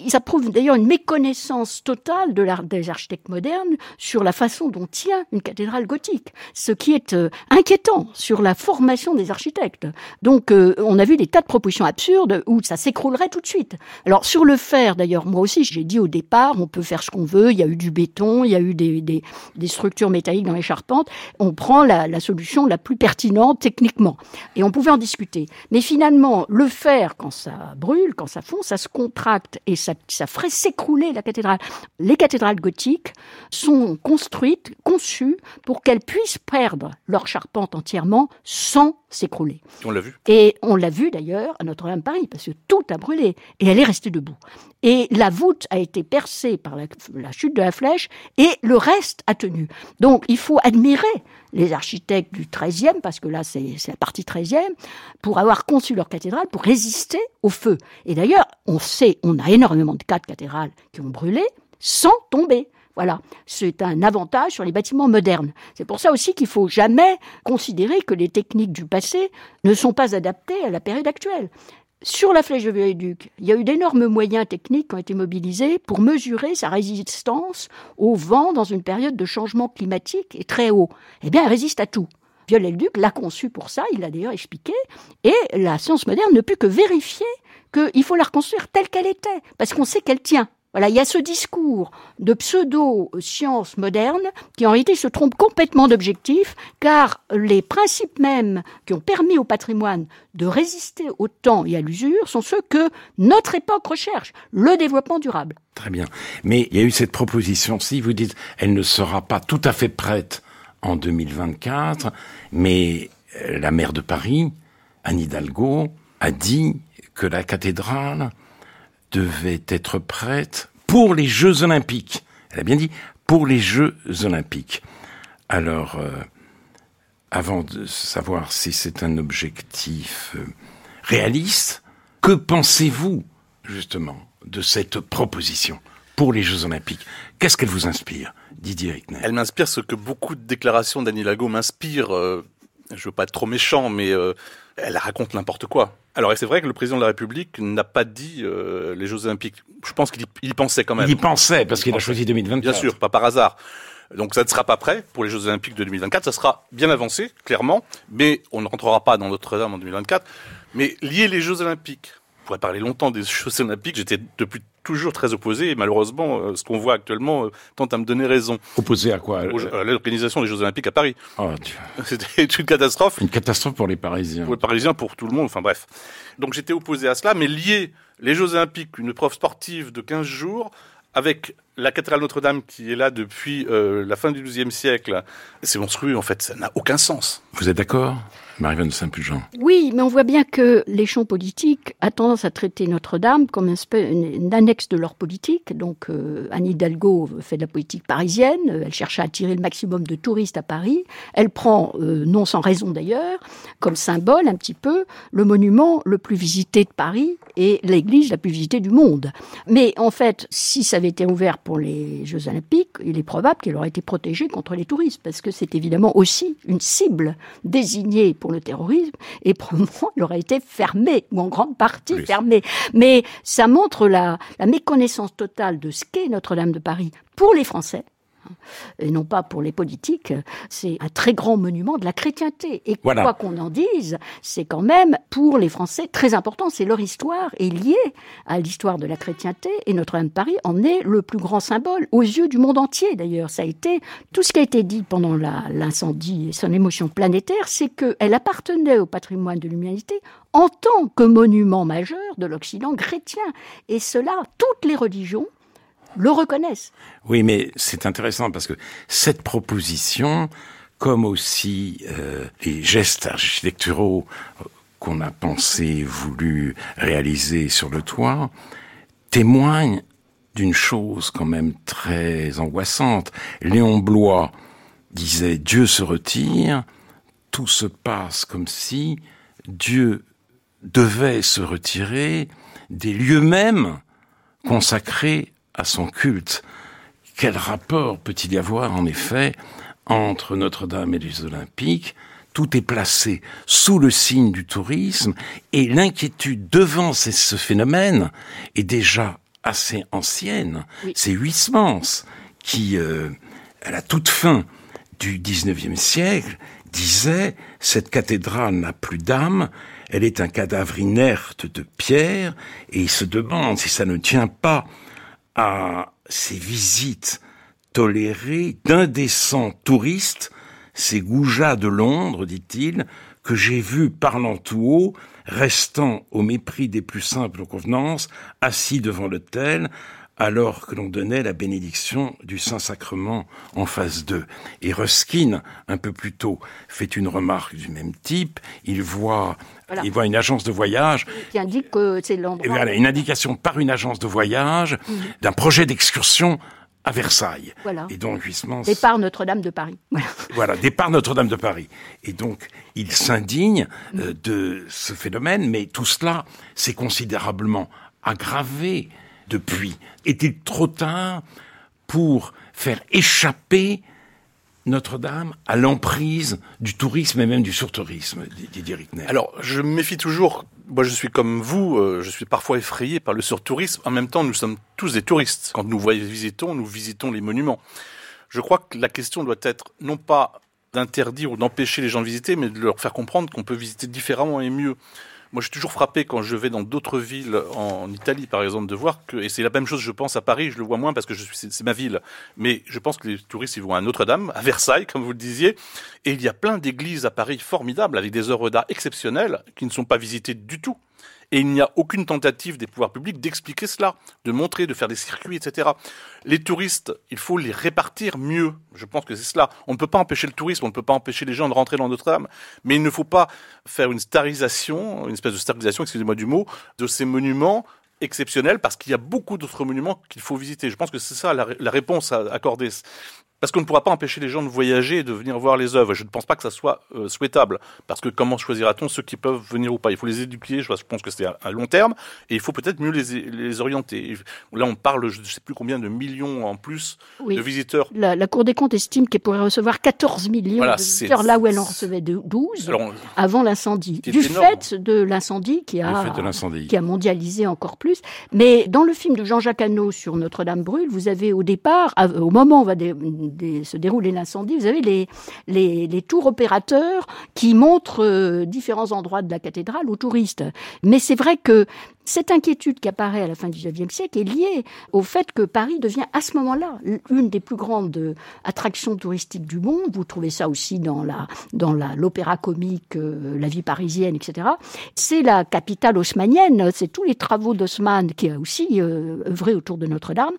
ça prouve d'ailleurs une méconnaissance totale de l'art des architectes modernes sur la façon dont tient une cathédrale gothique. Ce qui est euh, inquiétant sur la formation des architectes Donc, euh, on a vu des tas de propositions absurdes où ça s'écroulerait tout de suite. Alors, sur le fer, d'ailleurs, moi aussi, j'ai dit au départ, on peut faire ce qu'on veut. Il y a eu du béton, il y a eu des, structures métalliques dans les charpentes. On prend la, la solution la plus pertinente techniquement. Et on pouvait en discuter. Mais finalement, le fer, quand ça brûle, quand ça fond, ça se contracte et ça, ça ferait s'écrouler la cathédrale. Les cathédrales gothiques sont construites, conçues pour qu'elles puissent perdre leur charpente entièrement sans s'écrouler. On l'a vu. Et on l'a vu d'ailleurs à Notre-Dame Paris, parce que tout a brûlé et elle est restée debout. Et la voûte a été percée par la, la chute de la flèche et le reste a tenu. Donc il faut admirer les architectes du XIIIe, parce que là c'est la partie XIIIe, pour avoir conçu leur cathédrale pour résister au feu. Et d'ailleurs, on sait, on a énormément de cas de cathédrales qui ont brûlé sans tomber. Voilà, c'est un avantage sur les bâtiments modernes. C'est pour ça aussi qu'il faut jamais considérer que les techniques du passé ne sont pas adaptées à la période actuelle. Sur la flèche de Viaduc, il y a eu d'énormes moyens techniques qui ont été mobilisés pour mesurer sa résistance au vent dans une période de changement climatique et très haut. Eh bien, elle résiste à tout. Viollet-le-Duc l'a conçu pour ça, il l'a d'ailleurs expliqué, et la science moderne ne peut que vérifier qu'il faut la reconstruire telle qu'elle était, parce qu'on sait qu'elle tient. Voilà, il y a ce discours de pseudo-science moderne qui en réalité se trompe complètement d'objectif, car les principes mêmes qui ont permis au patrimoine de résister au temps et à l'usure sont ceux que notre époque recherche, le développement durable. Très bien. Mais il y a eu cette proposition-ci, vous dites, elle ne sera pas tout à fait prête en 2024, mais euh, la maire de Paris, Anne Hidalgo, a dit que la cathédrale devait être prête pour les Jeux Olympiques. Elle a bien dit pour les Jeux Olympiques. Alors, euh, avant de savoir si c'est un objectif euh, réaliste, que pensez-vous justement de cette proposition pour les Jeux Olympiques? Qu'est-ce qu'elle vous inspire, Didier Rickner? Elle m'inspire ce que beaucoup de déclarations d'Annie Lago m'inspirent. Euh, je veux pas être trop méchant, mais euh, elle raconte n'importe quoi. Alors, c'est vrai que le président de la République n'a pas dit euh, les Jeux Olympiques. Je pense qu'il y, pensait quand même. Il y pensait, parce Il qu'il a choisi 2024. Bien sûr, pas par hasard. Donc ça ne sera pas prêt pour les Jeux Olympiques de 2024. Ça sera bien avancé, clairement, mais on ne rentrera pas dans Notre-Dame en 2024. Mais lier les Jeux Olympiques, pourrait parler longtemps des Jeux Olympiques. J'étais depuis toujours très opposé et malheureusement, euh, ce qu'on voit actuellement euh, tente à me donner raison. Opposé à quoi Aux- à l'organisation des Jeux Olympiques à Paris. Oh, Dieu. C'était une catastrophe Une catastrophe pour les Parisiens. pour les Parisiens, pour tout le monde, enfin bref. Donc j'étais opposé à cela, mais lier les Jeux Olympiques, une épreuve sportive de 15 jours, avec la cathédrale Notre-Dame qui est là depuis euh, la fin du XIIe siècle, c'est monstrueux en fait, ça n'a aucun sens. Vous êtes d'accord? Marie-Vanne de Saint-Pulgent. Oui, mais on voit bien que les champs politiques a tendance à traiter Notre-Dame comme une annexe de leur politique. Donc euh, Anne Hidalgo fait de la politique parisienne, euh, elle cherche à attirer le maximum de touristes à Paris. Elle prend, euh, non sans raison d'ailleurs, comme symbole un petit peu le monument le plus visité de Paris et l'église la plus visitée du monde. Mais en fait, si ça avait été ouvert pour les Jeux Olympiques, il est probable qu'elle aurait été protégée contre les touristes, parce que c'est évidemment aussi une cible désignée pour le terrorisme, et probablement elle aurait été fermée, ou en grande partie Oui. fermée. Mais ça montre la, la méconnaissance totale de ce qu'est Notre-Dame de Paris pour les Français. Et non pas pour les politiques, c'est un très grand monument de la chrétienté. Et Voilà. quoi qu'on en dise, c'est quand même pour les Français très important. C'est leur histoire est liée à l'histoire de la chrétienté. Et Notre-Dame de Paris en est le plus grand symbole aux yeux du monde entier. D'ailleurs, ça a été tout ce qui a été dit pendant l'incendie et son émotion planétaire, c'est qu'elle appartenait au patrimoine de l'humanité en tant que monument majeur de l'Occident chrétien. Et cela, toutes les religions le reconnaissent. Oui, mais c'est intéressant parce que cette proposition, comme aussi euh, les gestes architecturaux qu'on a pensé, voulu réaliser sur le toit, témoignent d'une chose quand même très angoissante. Léon Blois disait Dieu se retire, tout se passe comme si Dieu devait se retirer des lieux mêmes consacrés à son culte. Quel rapport peut-il y avoir, en effet, entre Notre-Dame et les Olympiques? Tout est placé sous le signe du tourisme et l'inquiétude devant ce phénomène est déjà assez ancienne. Oui. C'est Huysmans qui, euh, à la toute fin du 19e siècle, disait, cette cathédrale n'a plus d'âme, elle est un cadavre inerte de pierre, et il se demande si ça ne tient pas à ces visites tolérées d'indécents touristes, ces goujats de Londres, dit-il, que j'ai vus parlant tout haut, restant au mépris des plus simples convenances, assis devant l'autel, alors que l'on donnait la bénédiction du Saint-Sacrement en phase 2. Et Ruskin, un peu plus tôt, fait une remarque du même type. Il voit, il voit une agence de voyage. Qui indique que c'est l'endroit. Voilà, une indication par une agence de voyage mhm. d'un projet d'excursion à Versailles. Voilà. Et donc Huysmans... Départ Notre-Dame de Paris. Voilà. voilà, départ Notre-Dame de Paris. Et donc il s'indigne euh, de ce phénomène, mais tout cela s'est considérablement aggravé depuis. Est-il trop tard pour faire échapper notre-Dame à l'emprise du tourisme et même du surtourisme, Didier Rickner Alors, je méfie toujours. Moi, je suis comme vous, euh, je suis parfois effrayé par le surtourisme. En même temps, nous sommes tous des touristes. Quand nous visitons, nous visitons les monuments. Je crois que la question doit être non pas d'interdire ou d'empêcher les gens de visiter, mais de leur faire comprendre qu'on peut visiter différemment et mieux. Moi, je suis toujours frappé quand je vais dans d'autres villes en Italie, par exemple, de voir que, et c'est la même chose, je pense, à Paris, je le vois moins parce que c'est ma ville. Mais je pense que les touristes, ils vont à Notre-Dame, à Versailles, comme vous le disiez. Et il y a plein d'églises à Paris formidables avec des œuvres d'art exceptionnelles qui ne sont pas visitées du tout. Et il n'y a aucune tentative des pouvoirs publics d'expliquer cela, de montrer, de faire des circuits, etc. Les touristes, il faut les répartir mieux. Je pense que c'est cela. On ne peut pas empêcher le tourisme, on ne peut pas empêcher les gens de rentrer dans Notre-Dame, mais il ne faut pas faire une starisation, une espèce de starisation, excusez-moi du mot, de ces monuments exceptionnels parce qu'il y a beaucoup d'autres monuments qu'il faut visiter. Je pense que c'est ça la, la réponse à accorder. Parce qu'on ne pourra pas empêcher les gens de voyager et de venir voir les œuvres. Je ne pense pas que ça soit euh, souhaitable. Parce que comment choisira-t-on ceux qui peuvent venir ou pas? Il faut les éduquer, je pense que c'est à, long terme, et il faut peut-être mieux les, les, orienter. Là, on parle, je ne sais plus combien de millions en plus de visiteurs. La, la, Cour des comptes estime qu'elle pourrait recevoir 14 millions de visiteurs, là où elle en recevait 12 avant l'incendie. Du fait de l'incendie qui a, qui a mondialisé encore plus. Mais dans le film de Jean-Jacques Hano sur Notre-Dame brûle, vous avez au départ, au moment où on va se dérouler l'incendie, vous avez les, les, les, tours opérateurs qui montrent euh, différents endroits de la cathédrale aux touristes. Mais c'est vrai que cette inquiétude qui apparaît à la fin du XIXe siècle est liée au fait que Paris devient à ce moment-là une des plus grandes attractions touristiques du monde. Vous trouvez ça aussi dans l'opéra comique, euh, la vie parisienne, etc. C'est la capitale haussmanienne. C'est tous les travaux d'Haussmann qui a aussi euh, œuvré autour de Notre-Dame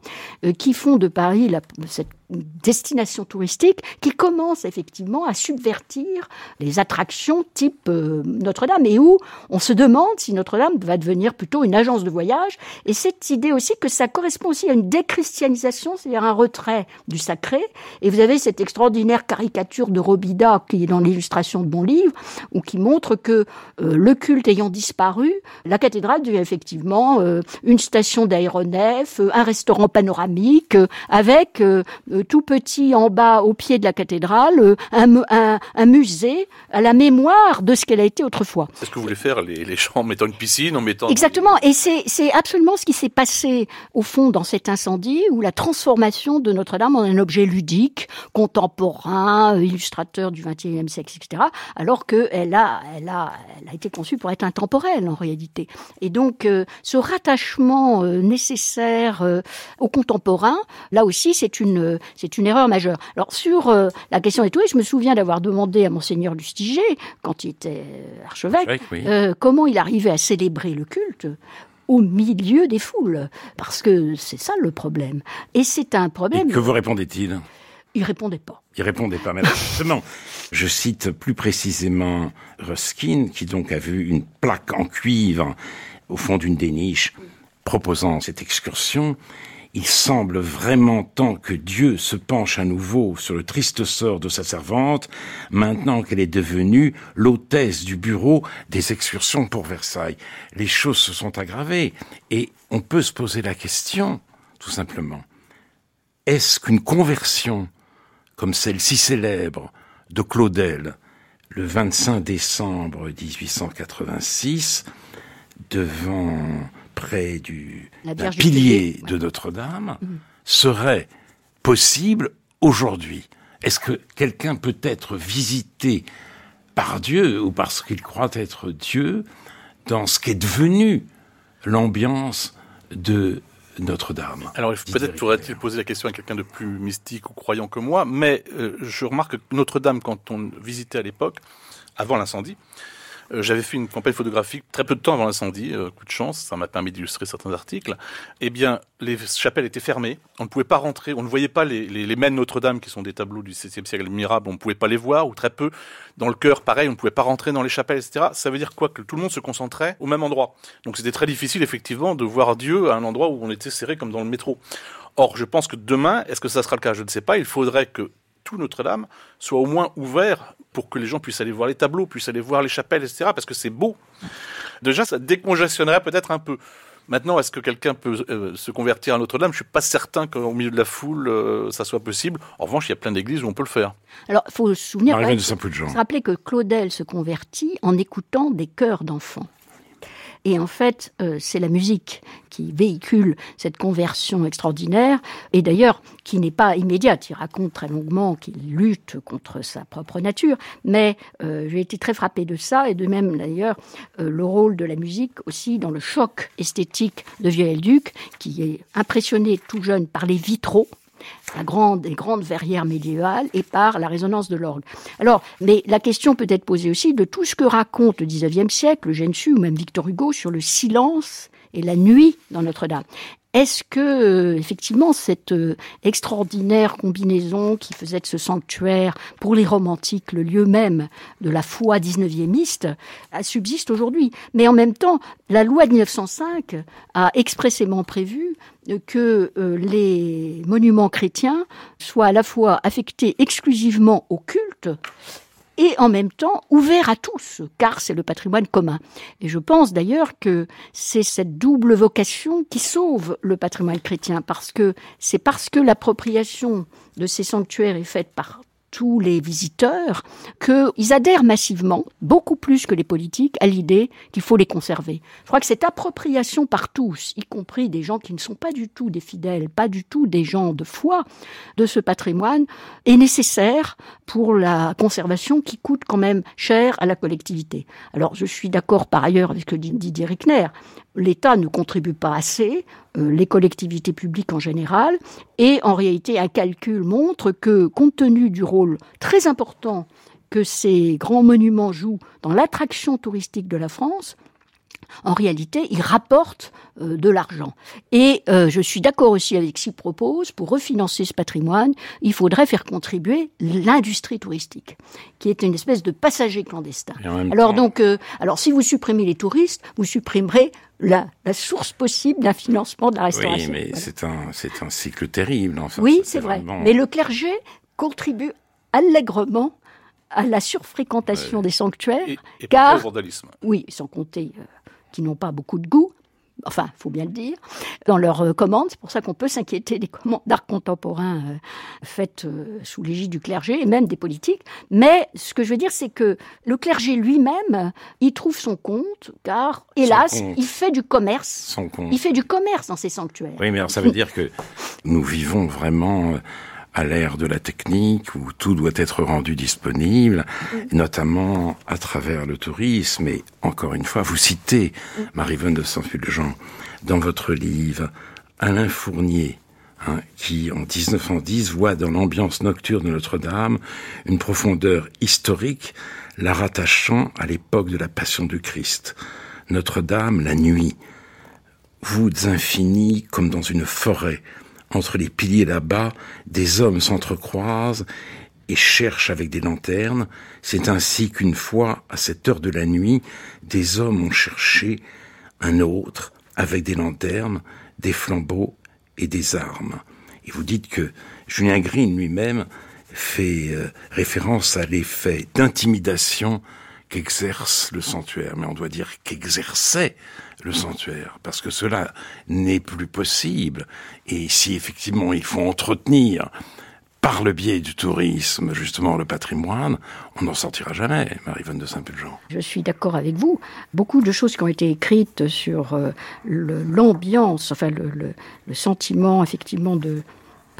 euh, qui font de Paris cette destination touristique qui commence effectivement à subvertir les attractions type Notre-Dame et où on se demande si Notre-Dame va devenir plutôt une agence de voyage. Et cette idée aussi que ça correspond aussi à une déchristianisation, c'est-à-dire un retrait du sacré. Et vous avez cette extraordinaire caricature de Robida qui est dans l'illustration de mon livre, ou qui montre que euh, le culte ayant disparu, la cathédrale devient effectivement euh, une station d'aéronef, euh, un restaurant panoramique, avec tout petit en bas au pied de la cathédrale, un, un, un, musée à la mémoire de ce qu'elle a été autrefois. C'est ce que vous voulez faire les, les gens en mettant une piscine, en mettant... Exactement et c'est absolument ce qui s'est passé au fond dans cet incendie, où la transformation de Notre-Dame en un objet ludique, contemporain, illustrateur du XXIe siècle, etc., alors qu'elle a, elle a, elle a été conçue pour être intemporelle en réalité. Et donc euh, ce rattachement euh, nécessaire euh, au contemporain, là aussi, c'est une, c'est une erreur majeure. Alors sur la question des touristes, je me souviens d'avoir demandé à monseigneur Lustiger, quand il était archevêque, comment il arrivait à célébrer le culte au milieu des foules. Parce que c'est ça le problème. Et c'est un problème. que vous répondait-il? Il répondait pas. Il répondait pas. Mais justement, je cite plus précisément Ruskin, qui donc a vu une plaque en cuivre au fond d'une des niches proposant cette excursion il semble vraiment temps que Dieu se penche à nouveau sur le triste sort de sa servante, maintenant qu'elle est devenue l'hôtesse du bureau des excursions pour Versailles. Les choses se sont aggravées et on peut se poser la question, tout simplement, est-ce qu'une conversion comme celle si célèbre de Claudel, le 25 décembre 1886, devant près du pilier de Notre-Dame mm. serait possible aujourd'hui Est-ce que quelqu'un peut être visité par Dieu ou parce qu'il croit être Dieu dans ce qui est devenu l'ambiance de notre-Dame? Alors peut-être pourrait-il poser la question à quelqu'un de plus mystique ou croyant que moi, mais euh, je remarque que Notre-Dame, quand on visitait à l'époque, avant l'incendie, euh, j'avais fait une campagne photographique très peu de temps avant l'incendie, euh, coup de chance, ça m'a permis d'illustrer certains articles. Eh bien, les chapelles étaient fermées, on ne pouvait pas rentrer, on ne voyait pas les, les, les Notre-Dame, qui sont des tableaux du XVIe siècle admirables, on ne pouvait pas les voir, ou très peu. Dans le chœur, pareil, on ne pouvait pas rentrer dans les chapelles, etc. Ça veut dire quoi? Que tout le monde se concentrait au même endroit. Donc c'était très difficile, effectivement, de voir Dieu à un endroit où on était serré comme dans le métro. Or, je pense que demain, est-ce que ça sera le cas? Je ne sais pas. Il faudrait que tout Notre-Dame soit au moins ouvert pour que les gens puissent aller voir les tableaux, puissent aller voir les chapelles, etc. Parce que c'est beau. Déjà, ça décongestionnerait peut-être un peu. Maintenant, est-ce que quelqu'un peut euh, se convertir à Notre-Dame? Je suis pas certain qu'au milieu de la foule, euh, ça soit possible. En revanche, il y a plein d'églises où on peut le faire. Alors, il faut se souvenir, de se rappeler que Claudel se convertit en écoutant des chœurs d'enfants. Et en fait, euh, c'est la musique qui véhicule cette conversion extraordinaire, et d'ailleurs qui n'est pas immédiate. Il raconte très longuement qu'il lutte contre sa propre nature, mais euh, j'ai été très frappé de ça, et de même d'ailleurs euh, le rôle de la musique aussi dans le choc esthétique de Viollet-le-Duc, qui est impressionné tout jeune par les vitraux la grande, les grandes verrières médiévales et par la résonance de l'orgue. Alors, mais la question peut être posée aussi de tout ce que raconte le XIXe siècle, Gensu ou même Victor Hugo sur le silence et la nuit dans Notre-Dame. Est-ce que euh, effectivement cette euh, extraordinaire combinaison qui faisait de ce sanctuaire pour les romantiques le lieu même de la foi 19e subsiste aujourd'hui? Mais en même temps, la loi de 1905 a expressément prévu que euh, les monuments chrétiens soient à la fois affectés exclusivement au culte et en même temps ouvert à tous, car c'est le patrimoine commun. Et je pense d'ailleurs que c'est cette double vocation qui sauve le patrimoine chrétien, parce que c'est parce que l'appropriation de ces sanctuaires est faite par tous les visiteurs qu'ils adhèrent massivement, beaucoup plus que les politiques, à l'idée qu'il faut les conserver. Je crois que cette appropriation par tous, y compris des gens qui ne sont pas du tout des fidèles, pas du tout des gens de foi, de ce patrimoine, est nécessaire pour la conservation qui coûte quand même cher à la collectivité. Alors je suis d'accord par ailleurs avec ce que dit Didier Rickner l'État ne contribue pas assez, les collectivités publiques en général, et en réalité un calcul montre que compte tenu du rôle très important que ces grands monuments jouent dans l'attraction touristique de la France, en réalité, ils rapportent euh, de l'argent. Et euh, je suis d'accord aussi avec ce qu'il propose, pour refinancer ce patrimoine, il faudrait faire contribuer l'industrie touristique, qui est une espèce de passager clandestin. Alors temps... donc, euh, alors si vous supprimez les touristes, vous supprimerez la, la source possible d'un financement de la restauration. Oui, mais Voilà. c'est un, c'est un cycle terrible. Enfin, Oui, c'est vrai. vraiment- Mais le clergé contribue allègrement à la surfréquentation des sanctuaires, Et, et car, pas au vandalisme. oui, sans compter euh, qu'ils n'ont pas beaucoup de goût, enfin, faut bien le dire, dans leurs euh, commandes. C'est pour ça qu'on peut s'inquiéter des commandes d'art contemporain euh, faites euh, sous l'égide du clergé et même des politiques. Mais ce que je veux dire, c'est que le clergé lui-même, il trouve son compte, car, hélas, compte. il fait du commerce. Son compte. Il fait du commerce dans ces sanctuaires. Oui, mais alors ça veut dire que nous vivons vraiment à l'ère de la technique où tout doit être rendu disponible, notamment à travers le tourisme. Et encore une fois, vous citez Marie-Vonne de Saint-Fulgent dans votre livre Alain Fournier, hein, qui en 1910 voit dans l'ambiance nocturne de Notre-Dame une profondeur historique, la rattachant à l'époque de la Passion du Christ. Notre-Dame, la nuit, voûtes infinies comme dans une forêt. Entre les piliers là-bas, des hommes s'entrecroisent et cherchent avec des lanternes. C'est ainsi qu'une fois, à cette heure de la nuit, des hommes ont cherché un autre avec des lanternes, des flambeaux et des armes. Et vous dites que Julien Green lui-même fait euh, référence à l'effet d'intimidation qu'exerce le sanctuaire, mais on doit dire qu'exerçait le sanctuaire, parce que cela n'est plus possible. Et si effectivement il faut entretenir par le biais du tourisme, justement, le patrimoine, on n'en sortira jamais, Marie-Vonne de Saint-Pulgent. Je suis d'accord avec vous. Beaucoup de choses qui ont été écrites sur euh, l'ambiance, enfin le- le sentiment effectivement de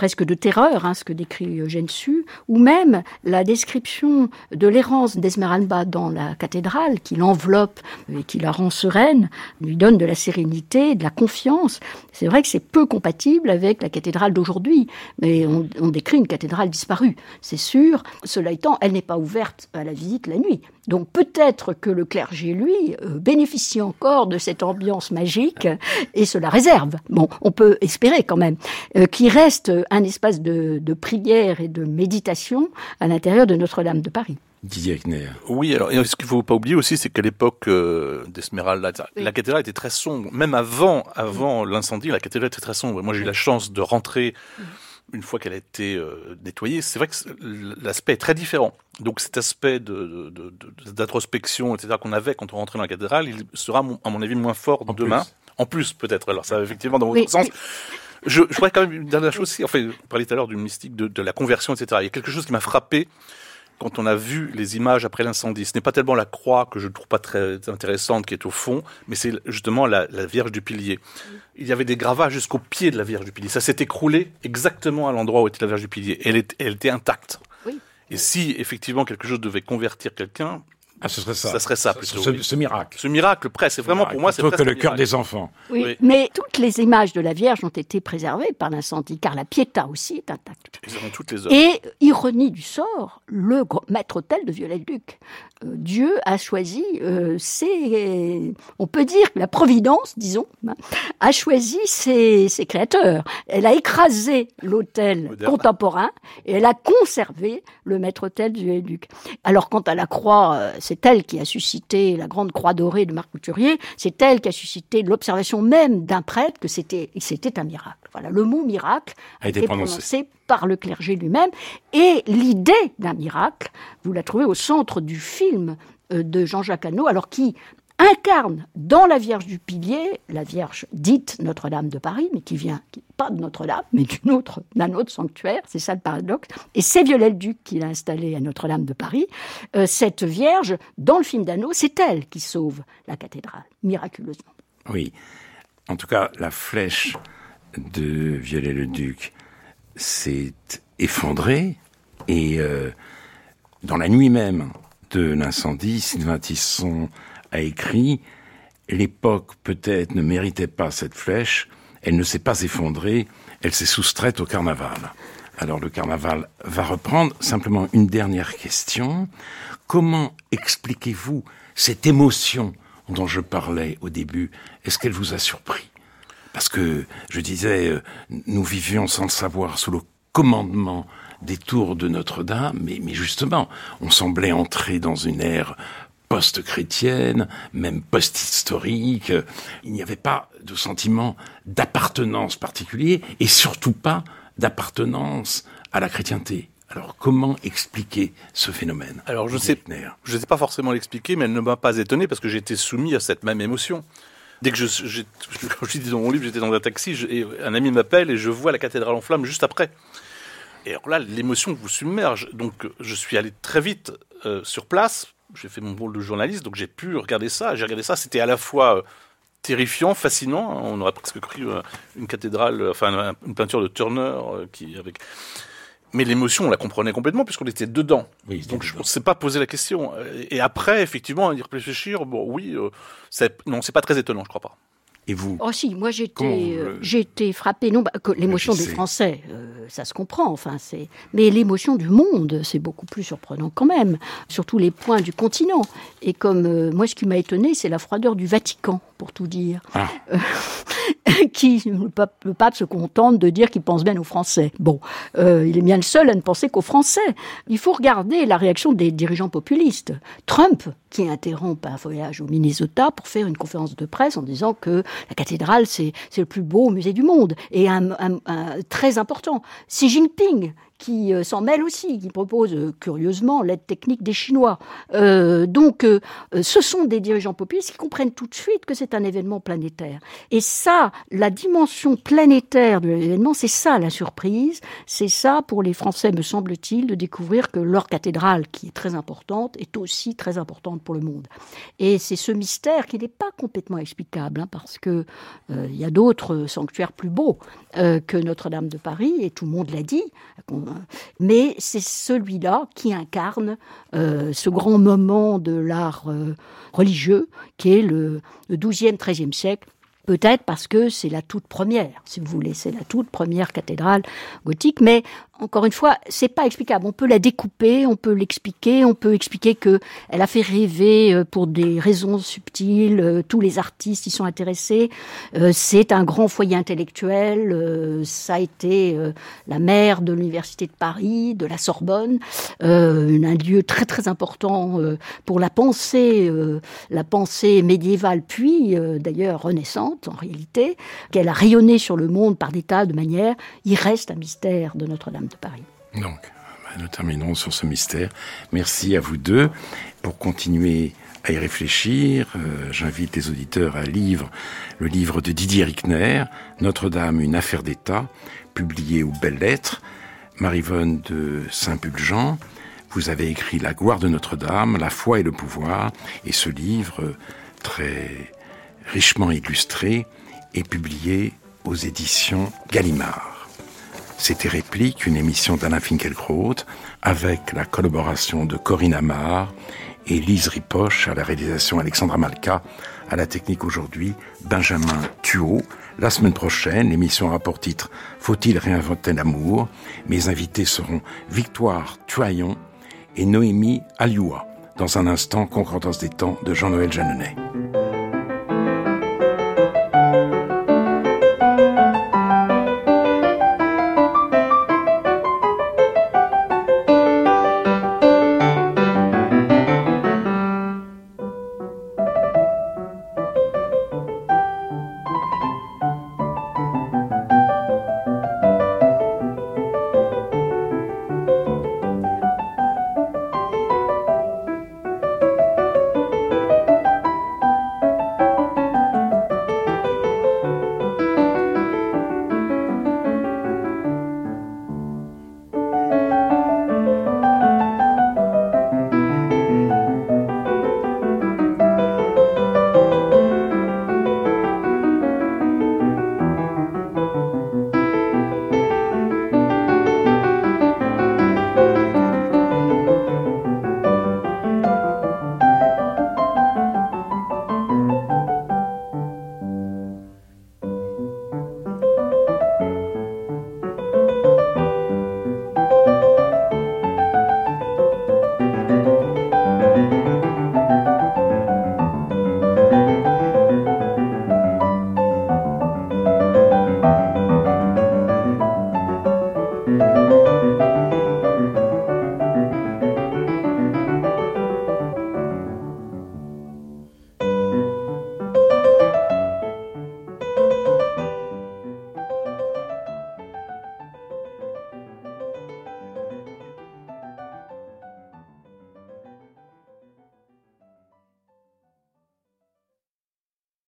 presque de terreur, hein, ce que décrit Eugène Sue, ou même la description de l'errance d'Esmeralda dans la cathédrale, qui l'enveloppe et qui la rend sereine, lui donne de la sérénité, de la confiance. C'est vrai que c'est peu compatible avec la cathédrale d'aujourd'hui, mais on, décrit une cathédrale disparue, c'est sûr. Cela étant, elle n'est pas ouverte à la visite la nuit. Donc peut-être que le clergé, lui, euh, bénéficie encore de cette ambiance magique et se la réserve. Bon, on peut espérer quand même euh, qu'il reste un espace de, de prière et de méditation à l'intérieur de Notre-Dame de Paris. Didier Ekner. Oui, alors ce qu'il ne faut pas oublier aussi, c'est qu'à l'époque euh, d'Esmeralda, la cathédrale était très sombre. Même avant, avant l'incendie, la cathédrale était très sombre. Moi, j'ai eu la chance de rentrer une fois qu'elle a été euh, nettoyée. C'est vrai que l'aspect est très différent. Donc cet aspect d'introspection, etc., qu'on avait quand on rentrait dans la cathédrale, il sera, à mon avis, moins fort en demain. En plus, peut-être. Alors ça, effectivement, dans votre sens. Je, je voudrais quand même une dernière chose aussi. Enfin, vous parliez tout à l'heure du mystique de, de, la conversion, etc. Il y a quelque chose qui m'a frappé quand on a vu les images après l'incendie, ce n'est pas tellement la croix que je ne trouve pas très intéressante qui est au fond, mais c'est justement la, Vierge du Pilier. Il y avait des gravats jusqu'au pied de la Vierge du Pilier. Ça s'est écroulé exactement à l'endroit où était la Vierge du Pilier. Elle, elle était intacte. Et si effectivement quelque chose devait convertir quelqu'un, ah, ce serait ça. Ça serait ça plutôt. Ce, miracle. Ce miracle, presque. C'est vraiment pour moi, c'est presque que le cœur des enfants. Oui, mais toutes les images de la Vierge ont été préservées par l'incendie, car la Pietà aussi est intacte. toutes les Et ironie du sort, le maître-autel de Viollet-le-Duc. Euh, Dieu a choisi, euh, c'est, on peut dire que la providence, disons, hein, a choisi ses, ses, créateurs. Elle a écrasé l'autel contemporain et elle a conservé le maître-autel du Viollet-le-Duc. Alors quant à la croix, euh, c'est elle qui a suscité la grande croix dorée de Marc Couturier, c'est elle qui a suscité l'observation même d'un prêtre que c'était, c'était un miracle. Voilà, le mot miracle a, été prononcé. par le clergé lui-même, et l'idée d'un miracle, vous la trouvez au centre du film euh, de Jean-Jacques Hano, alors qui incarne dans la Vierge du Pilier, la Vierge dite Notre-Dame de Paris, mais qui vient pas de Notre-Dame, mais d'une autre, d'un autre sanctuaire, c'est ça le paradoxe. Et c'est Viollet-le-Duc qui l'a installée à Notre-Dame de Paris. Euh, cette Vierge, dans le film d'Anneau, c'est elle qui sauve la cathédrale, miraculeusement. Oui. En tout cas, la flèche de Viollet-le-Duc s'est effondrée et euh, dans la nuit même de l'incendie, Sylvain Tisson a écrit L'époque peut-être ne méritait pas cette flèche, elle ne s'est pas effondrée, elle s'est soustraite au carnaval. Alors le carnaval va reprendre. Simplement une dernière question. Comment expliquez-vous cette émotion dont je parlais au début? Est-ce qu'elle vous a surpris? Parce que je disais, euh, nous vivions sans le savoir sous le commandement des tours de Notre-Dame, mais, mais justement, on semblait entrer dans une ère post-chrétienne, même post-historique. Il n'y avait pas de sentiment d'appartenance particulier et surtout pas d'appartenance à la chrétienté. Alors comment expliquer ce phénomène Alors je sais, je sais pas forcément l'expliquer, mais elle ne m'a pas étonné parce que j'étais soumis à cette même émotion. Dès que je, je, je, dis dans mon livre, j'étais dans un taxi, et un ami m'appelle et je vois la cathédrale en flammes juste après. Et alors là, l'émotion vous submerge. Donc je suis allé très vite euh, sur place j'ai fait mon rôle de journaliste, donc j'ai pu regarder ça. J'ai regardé ça, c'était à la fois euh, terrifiant, fascinant. On aurait presque cru euh, une cathédrale, euh, enfin une peinture de Turner qui avec. Mais l'émotion, on la comprenait complètement puisqu'on était dedans. Oui, donc je ne s'est pas posé la question. Et après, effectivement, à y réfléchir, bon, oui, non, c'est pas très étonnant, je crois pas. Et vous Oh si, moi j'étais, j'étais frappé. Non, bah, l'émotion des Français, ça se comprend. Enfin, c'est. Mais l'émotion du monde, c'est beaucoup plus surprenant quand même. Surtout les points du continent. Et comme euh, moi, ce qui m'a étonné, c'est la froideur du Vatican, pour tout dire. Ah. Euh, qui le pape, le pape, se contente de dire qu'il pense bien aux Français. Bon, euh, il est bien le seul à ne penser qu'aux Français. Il faut regarder la réaction des dirigeants populistes. Trump, qui interrompt un voyage au Minnesota pour faire une conférence de presse en disant que la cathédrale, c'est le plus beau musée du monde et un, un, un très important. Xi Jinping, qui euh, s'en mêle aussi, qui propose euh, curieusement l'aide technique des Chinois. Euh, donc, ce sont des dirigeants populistes qui comprennent tout de suite que c'est un événement planétaire. Et ça, la dimension planétaire de l'événement, c'est ça la surprise. C'est ça, pour les Français, me semble-t-il, de découvrir que leur cathédrale, qui est très importante, est aussi très importante pour le monde. Et c'est ce mystère qui n'est pas complètement explicable, hein, parce que il y a d'autres sanctuaires plus beaux que Notre-Dame de Paris, et tout le monde l'a dit mais c'est celui-là qui incarne euh, ce grand moment de l'art euh, religieux qui est le, le 12e, 13e siècle. Peut-être parce que c'est la toute première, si vous voulez, c'est la toute première cathédrale gothique, mais encore une fois, c'est pas explicable. On peut la découper, on peut l'expliquer, on peut expliquer que elle a fait rêver euh, pour des raisons subtiles. Euh, tous les artistes y sont intéressés. Euh, c'est un grand foyer intellectuel. Ça a été la mère de l'université de Paris, de la Sorbonne, un lieu très très important pour la pensée, la pensée médiévale, puis d'ailleurs renaissante en réalité, qu'elle a rayonné sur le monde par des tas de manières. Il reste un mystère de Notre-Dame de Paris. Donc, bah, nous terminons sur ce mystère. Merci à vous deux. Pour continuer à y réfléchir, euh, j'invite les auditeurs à lire le livre de Didier Rickner, Notre-Dame, une affaire d'État, publié aux Belles Lettres, Marivonne de Saint-Pulgent. Vous avez écrit La gloire de Notre-Dame, La foi et le pouvoir, et ce livre très richement illustré est publié aux éditions Gallimard. C'était Réplique, une émission d'Alain Finkielkraut avec la collaboration de Corinne Amar et Lise Ripoche à la réalisation Alexandra Malka, à la technique aujourd'hui Benjamin Thuot. La semaine prochaine, l'émission rapport titre Faut-il réinventer l'amour? Mes invités seront Victoire Tuaillon et Noémie Alioua. Dans un instant, Concordance des temps de Jean-Noël Jeanneney.